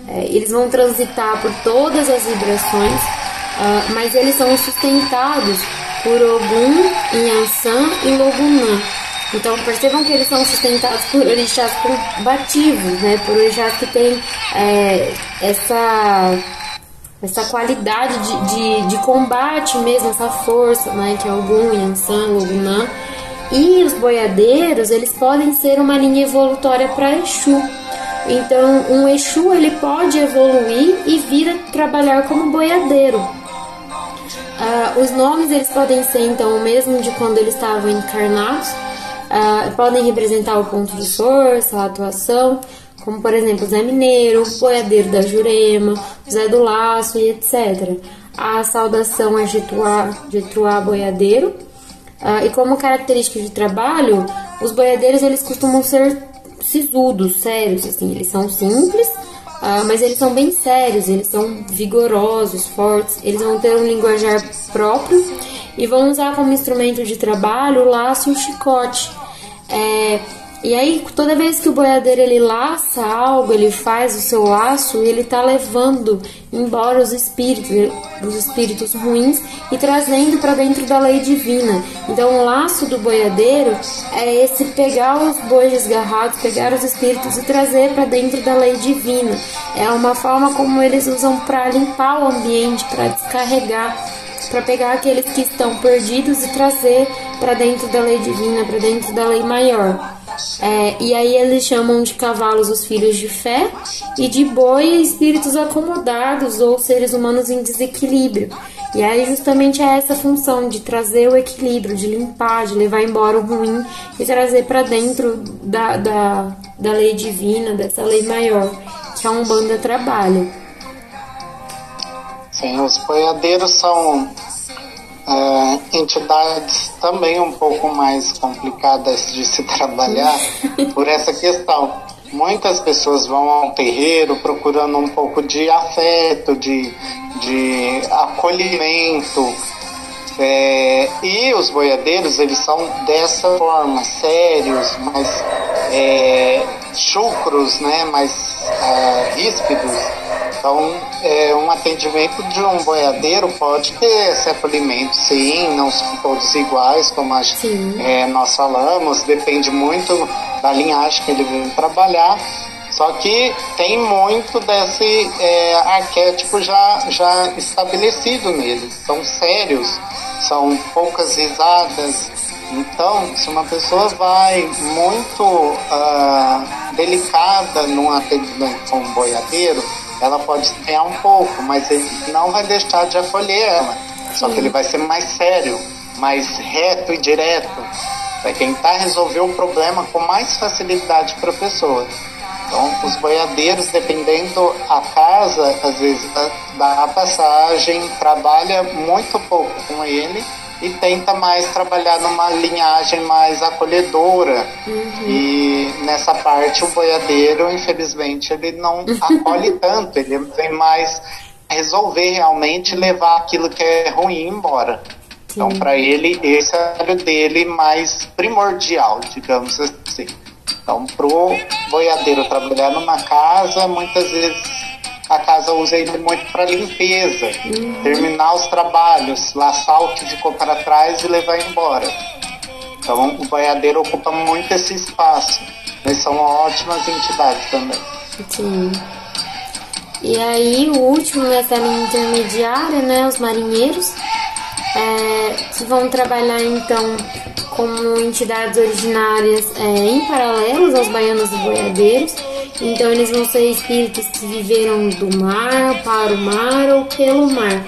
É, eles vão transitar por todas as vibrações uh, mas eles são sustentados por Ogum, Inhansã e Logunã. Então percebam que eles são sustentados por orixás combativos, né? por orixás que têm é, essa essa qualidade de, de, de, combate mesmo, essa força, né, que é Gun, Yansan, Logunã. E os boiadeiros, eles podem ser uma linha evolutória para Exu. Então, um Exu ele pode evoluir e vir a trabalhar como boiadeiro. Uh, os nomes eles podem ser então o mesmo de quando eles estavam encarnados, uh, podem representar o ponto de força, a atuação, como por exemplo Zé Mineiro, Boiadeiro da Jurema, Zé do Laço e etc. A saudação é Getruá, Getruá Boiadeiro. Uh, e como característica de trabalho, os boiadeiros eles costumam ser sisudos, sérios, assim, eles são simples, uh, mas eles são bem sérios, eles são vigorosos, fortes, eles vão ter um linguajar próprio e vão usar como instrumento de trabalho o laço e o chicote. É, e aí, toda vez que o boiadeiro ele laça algo, ele faz o seu laço, ele está levando embora os espíritos, os espíritos ruins e trazendo para dentro da lei divina. Então, o laço do boiadeiro é esse pegar os bois desgarrados, pegar os espíritos e trazer para dentro da lei divina. É uma forma como eles usam para limpar o ambiente, para descarregar, para pegar aqueles que estão perdidos e trazer para dentro da lei divina, para dentro da lei maior. É, e aí eles chamam de cavalos os filhos de fé e de boi espíritos acomodados ou seres humanos em desequilíbrio. E aí justamente é essa função de trazer o equilíbrio, de limpar, de levar embora o ruim e trazer para dentro da, da, da lei divina, dessa lei maior que a Umbanda trabalha. Sim, os boiadeiros são é, entidades também um pouco mais complicadas de se trabalhar (laughs) por essa questão. Muitas pessoas vão ao terreiro procurando um pouco de afeto, de, de acolhimento. É, e os boiadeiros, eles são dessa forma, sérios, mais é, chucros, né, mais é, ríspidos então, é, um atendimento de um boiadeiro pode ter esse acolhimento, sim, não são todos iguais, como a, é, nós falamos, depende muito da linhagem que ele vem trabalhar. Só que tem muito desse é, arquétipo já, já estabelecido neles. São sérios, são poucas risadas. Então, se uma pessoa vai muito uh, delicada num atendimento com um boiadeiro, ela pode estranhar um pouco, mas ele não vai deixar de acolher ela. Só que ele vai ser mais sério, mais reto e direto. Vai tentar resolver o problema com mais facilidade para a pessoa. Então, os boiadeiros, dependendo a casa, às vezes dá a passagem, trabalha muito pouco com ele e tenta mais trabalhar numa linhagem mais acolhedora. Uhum. E nessa parte o boiadeiro, infelizmente, ele não (laughs) acolhe tanto, ele vem mais resolver realmente levar aquilo que é ruim embora. Então, Sim. Então, para ele, esse é o dele mais primordial, digamos assim. Então, pro boiadeiro trabalhar numa casa, muitas vezes a casa usa ele muito para limpeza, terminar os trabalhos, laçar o que ficou para trás e levar embora. Então o boiadeiro ocupa muito esse espaço. Eles são ótimas entidades também. Sim. E aí o último nessa linha intermediária, né, os marinheiros, é, que vão trabalhar então como entidades originárias é, em paralelos aos baianos e boiadeiros então eles vão ser espíritos que viveram do mar, para o mar ou pelo mar.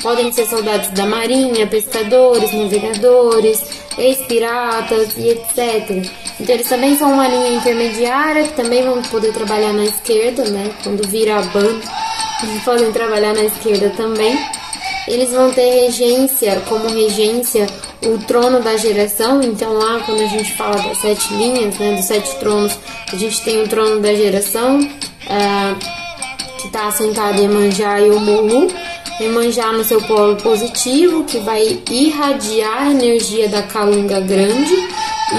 Podem ser soldados da marinha, pescadores, navegadores, ex-piratas e etc. Então eles também são uma linha intermediária que também vão poder trabalhar na esquerda, né? Quando vira a banda, eles (laughs) podem trabalhar na esquerda também. Eles vão ter regência, como regência, o trono da geração. Então, lá, quando a gente fala das sete linhas, né, dos sete tronos, a gente tem o trono da geração, uh, que está assentado em Manjá e Omolu. Emanjá no seu polo positivo, que vai irradiar a energia da calunga grande,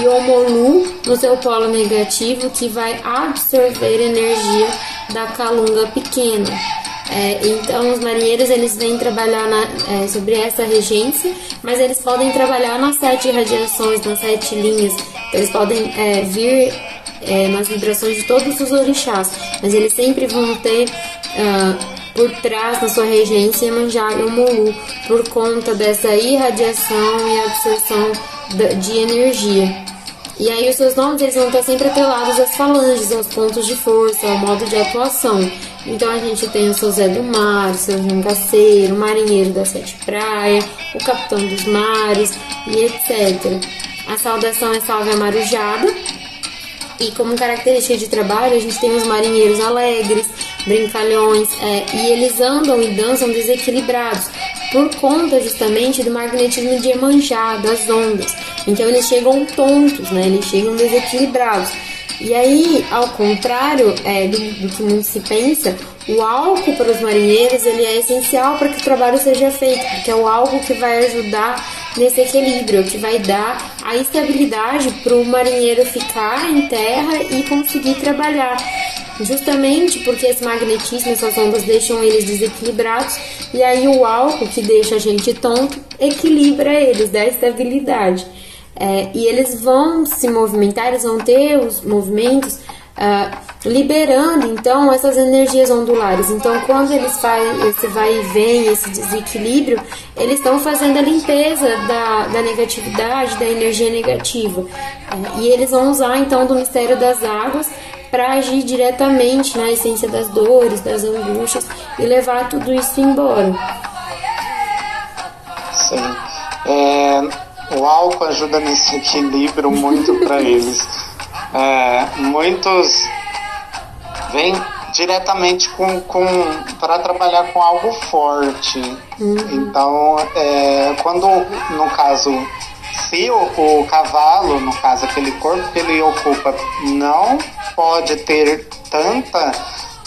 e Omolu no seu polo negativo, que vai absorver energia da calunga pequena. É, então, os marinheiros eles vêm trabalhar na, é, sobre essa regência, mas eles podem trabalhar nas sete radiações, nas sete linhas. Eles podem é, vir é, nas vibrações de todos os orixás, mas eles sempre vão ter uh, por trás na sua regência Iemanjá e Omolu, por conta dessa irradiação e absorção de energia. E aí os seus nomes eles vão estar sempre atrelados às falanges, aos pontos de força, ao modo de atuação. Então a gente tem o seu Zé do Mar, o seu Jangaceiro, o Marinheiro da Sete Praia, o Capitão dos Mares e etc. A saudação é Salve a Marujada. E como característica de trabalho, a gente tem os marinheiros alegres, brincalhões, é, e eles andam e dançam desequilibrados por conta justamente do magnetismo de Emanjá, das ondas. Então eles chegam tontos, né? Eles chegam desequilibrados. E aí, ao contrário é, do, do, que muito se pensa, o álcool para os marinheiros ele é essencial para que o trabalho seja feito, porque é o álcool que vai ajudar nesse equilíbrio, que vai dar a estabilidade para o marinheiro ficar em terra e conseguir trabalhar. Justamente porque esse magnetismo, essas ondas deixam eles desequilibrados, e aí o álcool que deixa a gente tonto equilibra eles, dá estabilidade. É, e eles vão se movimentar, eles vão ter os movimentos uh, liberando então essas energias ondulares. Então, quando eles fazem esse vai e vem, esse desequilíbrio, eles estão fazendo a limpeza da, da negatividade, da energia negativa. É, e eles vão usar então do mistério das águas para agir diretamente na essência das dores, das angústias e levar tudo isso embora. Sim. É o álcool ajuda nesse equilíbrio muito para (laughs) eles. É, muitos vêm diretamente com, com para trabalhar com algo forte. Uhum. Então, é, quando no caso se o, o, cavalo, no caso aquele corpo que ele ocupa, não pode ter tanta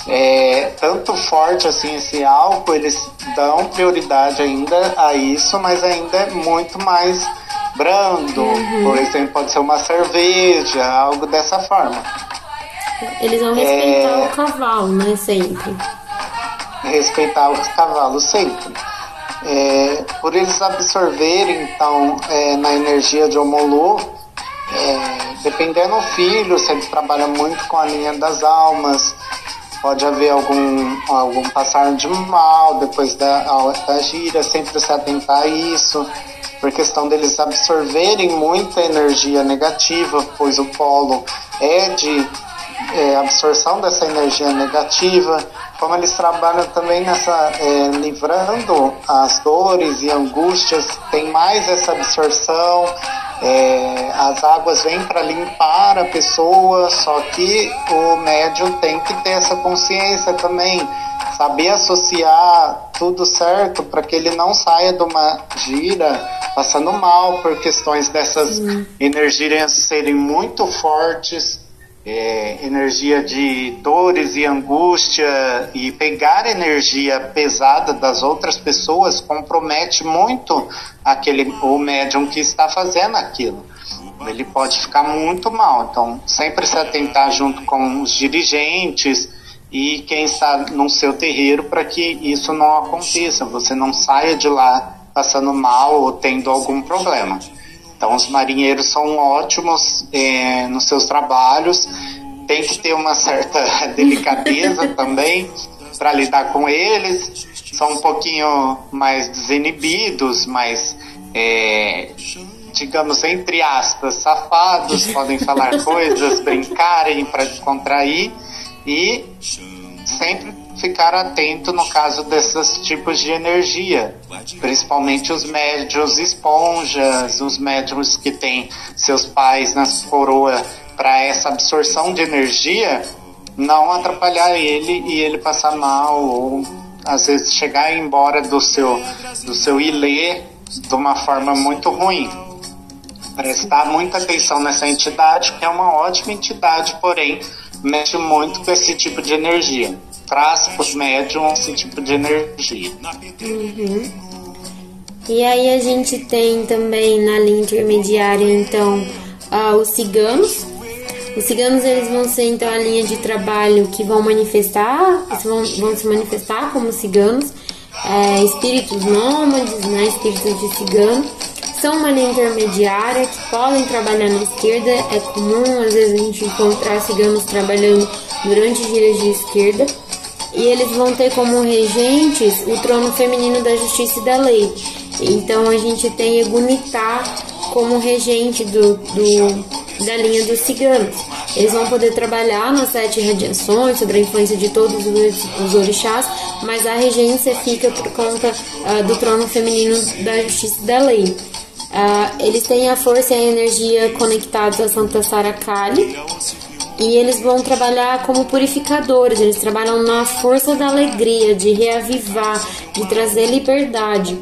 é, tanto forte assim esse álcool, eles dão prioridade ainda a isso, mas ainda é muito mais brando, uhum. por exemplo, pode ser uma cerveja, algo dessa forma. Eles vão respeitar é... o cavalo, né? Sempre. Respeitar o cavalo sempre. É, por eles absorverem, então, é, na energia de Omolu, é, dependendo do filho, se ele trabalha muito com a linha das almas, pode haver algum, algum passar de mal depois da, da gira, sempre se atentar a isso por questão deles absorverem muita energia negativa, pois o polo é de é, absorção dessa energia negativa, como eles trabalham também nessa é, livrando as dores e angústias, tem mais essa absorção, é, as águas vêm para limpar a pessoa, só que o médium tem que ter essa consciência também saber associar tudo certo para que ele não saia de uma gira passando mal por questões dessas Sim. energias serem muito fortes, é, energia de dores e angústia e pegar energia pesada das outras pessoas compromete muito aquele o médium que está fazendo aquilo. Ele pode ficar muito mal. Então, sempre se atentar junto com os dirigentes, e quem está no seu terreiro para que isso não aconteça, você não saia de lá passando mal ou tendo algum problema. Então, os marinheiros são ótimos é, nos seus trabalhos, tem que ter uma certa (laughs) delicadeza (laughs) também para lidar com eles, são um pouquinho mais desinibidos, mais, é, digamos, entre aspas, safados, (laughs) podem falar coisas, brincarem para descontrair. E sempre ficar atento no caso desses tipos de energia, principalmente os médios esponjas, os médios que têm seus pais nas coroas para essa absorção de energia, não atrapalhar ele e ele passar mal ou às vezes chegar embora do seu do seu ilê de uma forma muito ruim. Prestar muita atenção nessa entidade, que é uma ótima entidade, porém mexe muito com esse tipo de energia. Traz para os médiums esse tipo de energia. Uhum. E aí a gente tem também na linha intermediária, então, uh, os ciganos. Os ciganos eles vão ser então a linha de trabalho que vão manifestar, vão, vão se manifestar como ciganos, é, espíritos nômades, né, espíritos de cigano são uma linha intermediária que podem trabalhar na esquerda. É comum, às vezes, a gente encontrar ciganos trabalhando durante giras de esquerda. E eles vão ter como regentes o trono feminino da justiça e da lei. Então a gente tem Egunitá como regente do, do, da linha dos ciganos. Eles vão poder trabalhar nas sete radiações sobre a influência de todos os, os orixás, mas a regência fica por conta uh, do trono feminino da justiça e da lei. Uh, eles têm a força e a energia conectados a Santa Sara Kali, e eles vão trabalhar como purificadores, eles trabalham na força da alegria, de reavivar, de trazer liberdade.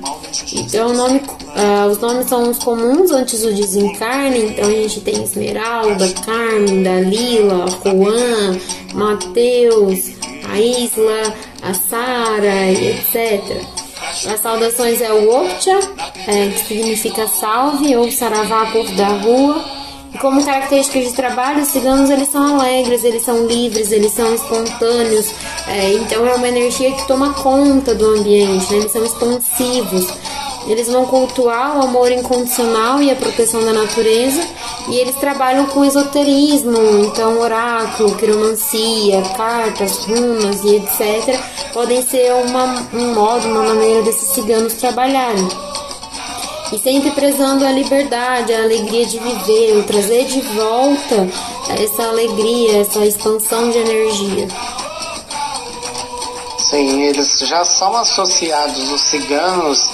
Então, nome, uh, os nomes são os comuns antes do desencarne, então a gente tem Esmeralda, Carmen, Dalila, Juan, Mateus, a Isla, a Sara, etc. As saudações é o Opcha, é, que significa salve, ou Saravá, povo da rua. E como características de trabalho, os ciganos eles são alegres, eles são livres, eles são espontâneos. É, então é uma energia que toma conta do ambiente, né? eles são expansivos. Eles vão cultuar o amor incondicional e a proteção da natureza e eles trabalham com esoterismo, então oráculo, quiromancia, cartas, runas e etc. podem ser uma, um modo, uma maneira desses ciganos trabalharem e sempre prezando a liberdade, a alegria de viver, o trazer de volta essa alegria, essa expansão de energia. Sim, eles já são associados, os ciganos,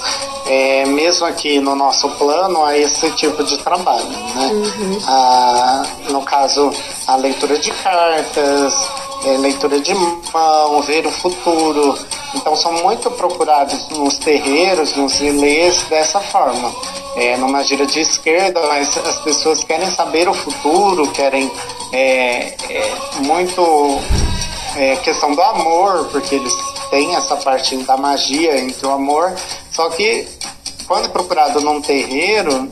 é, mesmo aqui no nosso plano, a esse tipo de trabalho. Né? Uhum. Ah, no caso, a leitura de cartas, é, leitura de mão, ver o futuro. Então são muito procurados nos terreiros, nos ilês dessa forma. É, numa gira de esquerda, mas as pessoas querem saber o futuro, querem é, é, muito é, questão do amor, porque eles têm essa parte da magia entre o amor, só que quando é procurado num terreiro,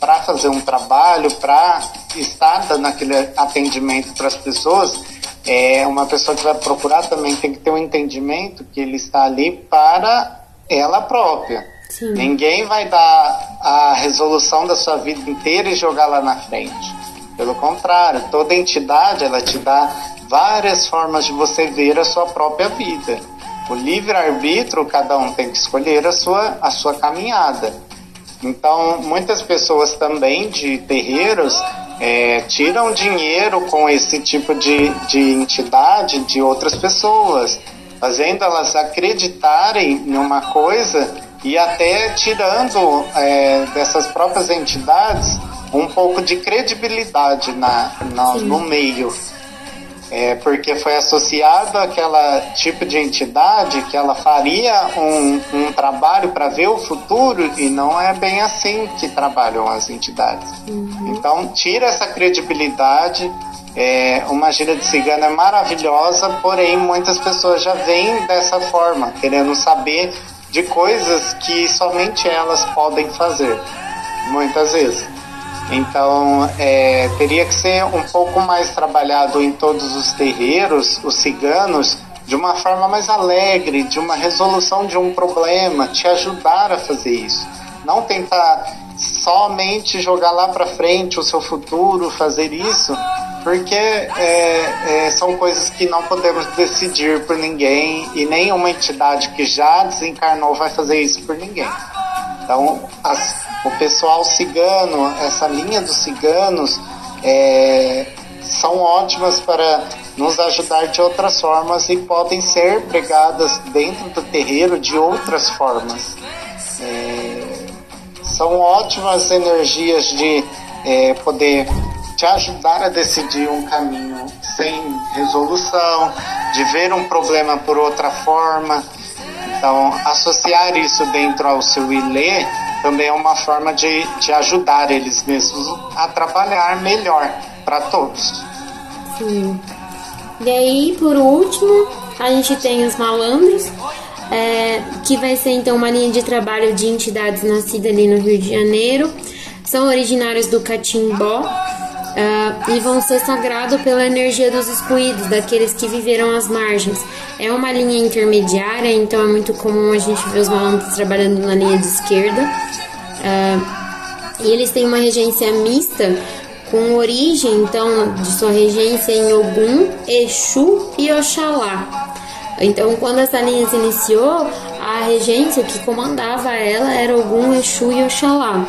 para fazer um trabalho, para estar dando aquele atendimento para as pessoas, é uma pessoa que vai procurar também tem que ter um entendimento que ele está ali para ela própria. Sim. Ninguém vai dar a resolução da sua vida inteira e jogar lá na frente. Pelo contrário, toda entidade ela te dá várias formas de você ver a sua própria vida. O livre-arbítrio, cada um tem que escolher a sua, a sua caminhada. Então, muitas pessoas também de terreiros é, tiram dinheiro com esse tipo de, de entidade de outras pessoas, fazendo elas acreditarem em uma coisa e até tirando é, dessas próprias entidades um pouco de credibilidade na, na no meio é, porque foi associado àquela tipo de entidade que ela faria um, um trabalho para ver o futuro e não é bem assim que trabalham as entidades. Uhum. Então tira essa credibilidade. É, uma gira de cigana é maravilhosa, porém muitas pessoas já vêm dessa forma, querendo saber de coisas que somente elas podem fazer, muitas vezes. Então, é, teria que ser um pouco mais trabalhado em todos os terreiros, os ciganos, de uma forma mais alegre, de uma resolução de um problema, te ajudar a fazer isso. Não tentar somente jogar lá para frente o seu futuro, fazer isso, porque é, é, são coisas que não podemos decidir por ninguém e nenhuma entidade que já desencarnou vai fazer isso por ninguém. Então, as, o pessoal cigano, essa linha dos ciganos, é, são ótimas para nos ajudar de outras formas e podem ser pregadas dentro do terreiro de outras formas. É, são ótimas energias de é, poder te ajudar a decidir um caminho sem resolução, de ver um problema por outra forma. Então, associar isso dentro ao seu ilê também é uma forma de, de ajudar eles mesmos a trabalhar melhor para todos. Sim. E aí, por último, a gente tem os malandros, é, que vai ser então uma linha de trabalho de entidades nascidas ali no Rio de Janeiro. São originários do Catimbó uh, e vão ser sagrados pela energia dos excluídos, daqueles que viveram às margens. É uma linha intermediária, então é muito comum a gente ver os malandros trabalhando na linha de esquerda. Uh, e eles têm uma regência mista com origem, então, de sua regência em Ogum, Exu e Oxalá. Então, quando essa linha se iniciou, a regência que comandava ela era Ogum, Exu e Oxalá.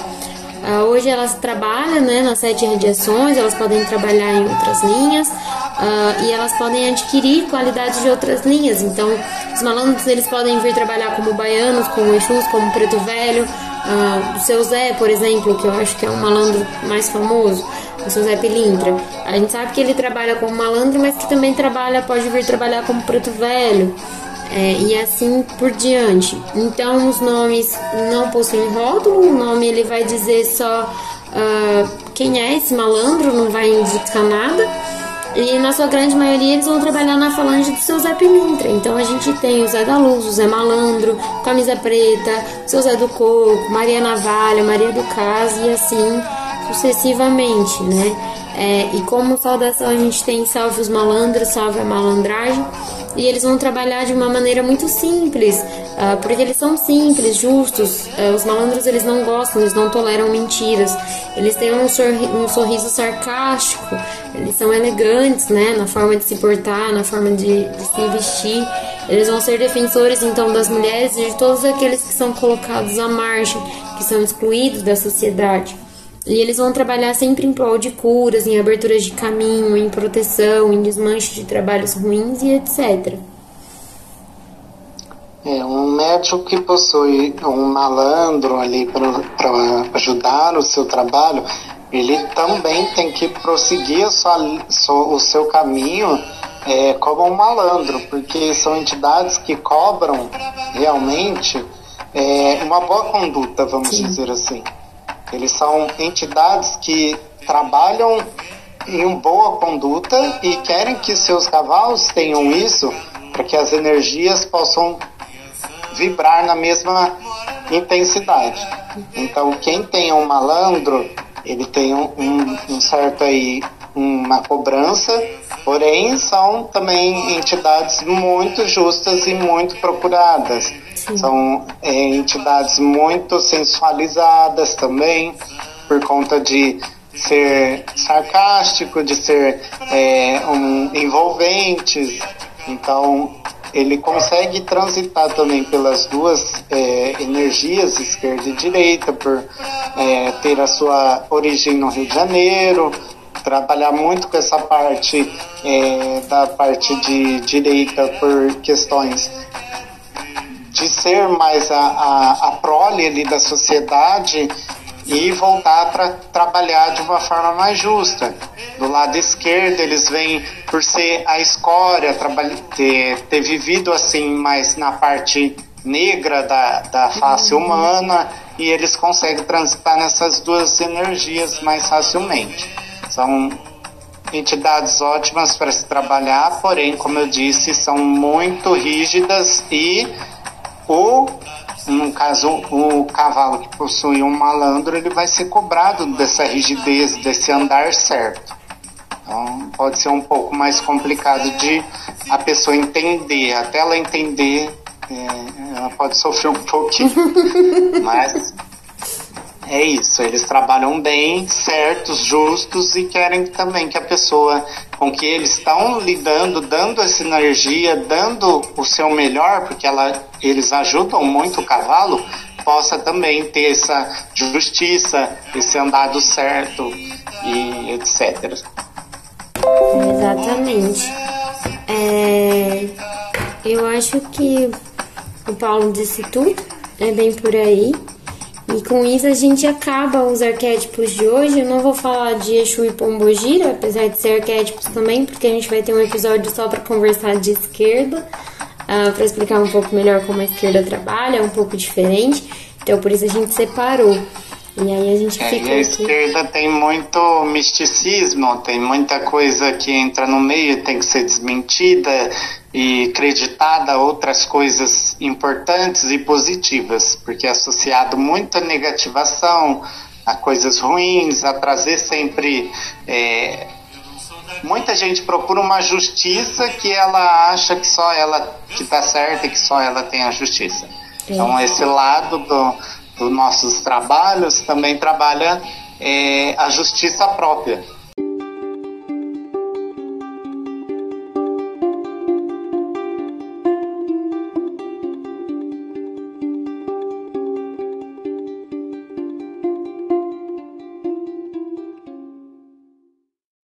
Uh, hoje elas trabalham né, nas sete radiações, elas podem trabalhar em outras linhas uh, e elas podem adquirir qualidades de outras linhas. Então, os malandros eles podem vir trabalhar como baianos, como Exus, como Preto Velho. Uh, o seu Zé, por exemplo, que eu acho que é um malandro mais famoso, o seu Zé Pilintra. A gente sabe que ele trabalha como malandro, mas que também trabalha, pode vir trabalhar como Preto Velho é, e assim por diante. Então os nomes não possuem rótulo, o nome ele vai dizer só uh, quem é esse malandro, não vai indicar nada. E na sua grande maioria eles vão trabalhar na falange do seu Zé Pilintra. Então a gente tem o Zé da Luz, o Zé Malandro, Camisa Preta, o seu Zé do Coco, Maria Navalha, Maria do Caso e assim sucessivamente, né? É, e como saudação a gente tem salve os malandros, salve a malandragem e eles vão trabalhar de uma maneira muito simples, uh, porque eles são simples, justos. Uh, os malandros eles não gostam, eles não toleram mentiras. Eles têm um, sorri um sorriso sarcástico, eles são elegantes, né, na forma de se portar, na forma de, de se vestir. Eles vão ser defensores então das mulheres e de todos aqueles que são colocados à margem, que são excluídos da sociedade. E eles vão trabalhar sempre em prol de curas, em aberturas de caminho, em proteção, em desmanche de trabalhos ruins e etc. É, um médico que possui um malandro ali para ajudar o seu trabalho, ele também tem que prosseguir sua, o seu caminho é, como um malandro, porque são entidades que cobram realmente é, uma boa conduta, vamos Sim. dizer assim. Eles são entidades que trabalham em boa conduta e querem que seus cavalos tenham isso para que as energias possam vibrar na mesma intensidade. Então, quem tem um malandro, ele tem um, um certo aí uma cobrança, porém são também entidades muito justas e muito procuradas. Sim. São é, entidades muito sensualizadas também, por conta de ser sarcástico, de ser é, um, envolventes. Então, ele consegue transitar também pelas duas é, energias, esquerda e direita, por é, ter a sua origem no Rio de Janeiro, trabalhar muito com essa parte é, da parte de direita por questões de ser mais a, a, a prole ali da sociedade e voltar para trabalhar de uma forma mais justa. Do lado esquerdo, eles vêm por ser a escória, ter, ter vivido assim mais na parte negra da, da face humana e eles conseguem transitar nessas duas energias mais facilmente. São entidades ótimas para se trabalhar, porém, como eu disse, são muito rígidas e o no caso, o cavalo que possui um malandro, ele vai ser cobrado dessa rigidez, desse andar certo. Então, pode ser um pouco mais complicado de a pessoa entender. Até ela entender, é, ela pode sofrer um pouquinho. (laughs) Mas é isso, eles trabalham bem, certos, justos e querem também que a pessoa com que eles estão lidando, dando essa energia, dando o seu melhor, porque ela, eles ajudam muito o cavalo, possa também ter essa justiça, esse andado certo e etc. Exatamente. É, eu acho que o Paulo disse tudo, é bem por aí. E com isso a gente acaba os arquétipos de hoje. Eu não vou falar de Exu e Pombogira, apesar de ser arquétipos também, porque a gente vai ter um episódio só para conversar de esquerda, uh, para explicar um pouco melhor como a esquerda trabalha, é um pouco diferente. Então por isso a gente separou. E aí a gente é, fica. E a esquerda tem muito misticismo, tem muita coisa que entra no meio, tem que ser desmentida e creditada a outras coisas importantes e positivas, porque é associado muito à negativação, a coisas ruins, a trazer sempre. É, muita gente procura uma justiça que ela acha que só ela que está certa e que só ela tem a justiça. Então esse lado do dos nossos trabalhos também trabalha é, a justiça própria.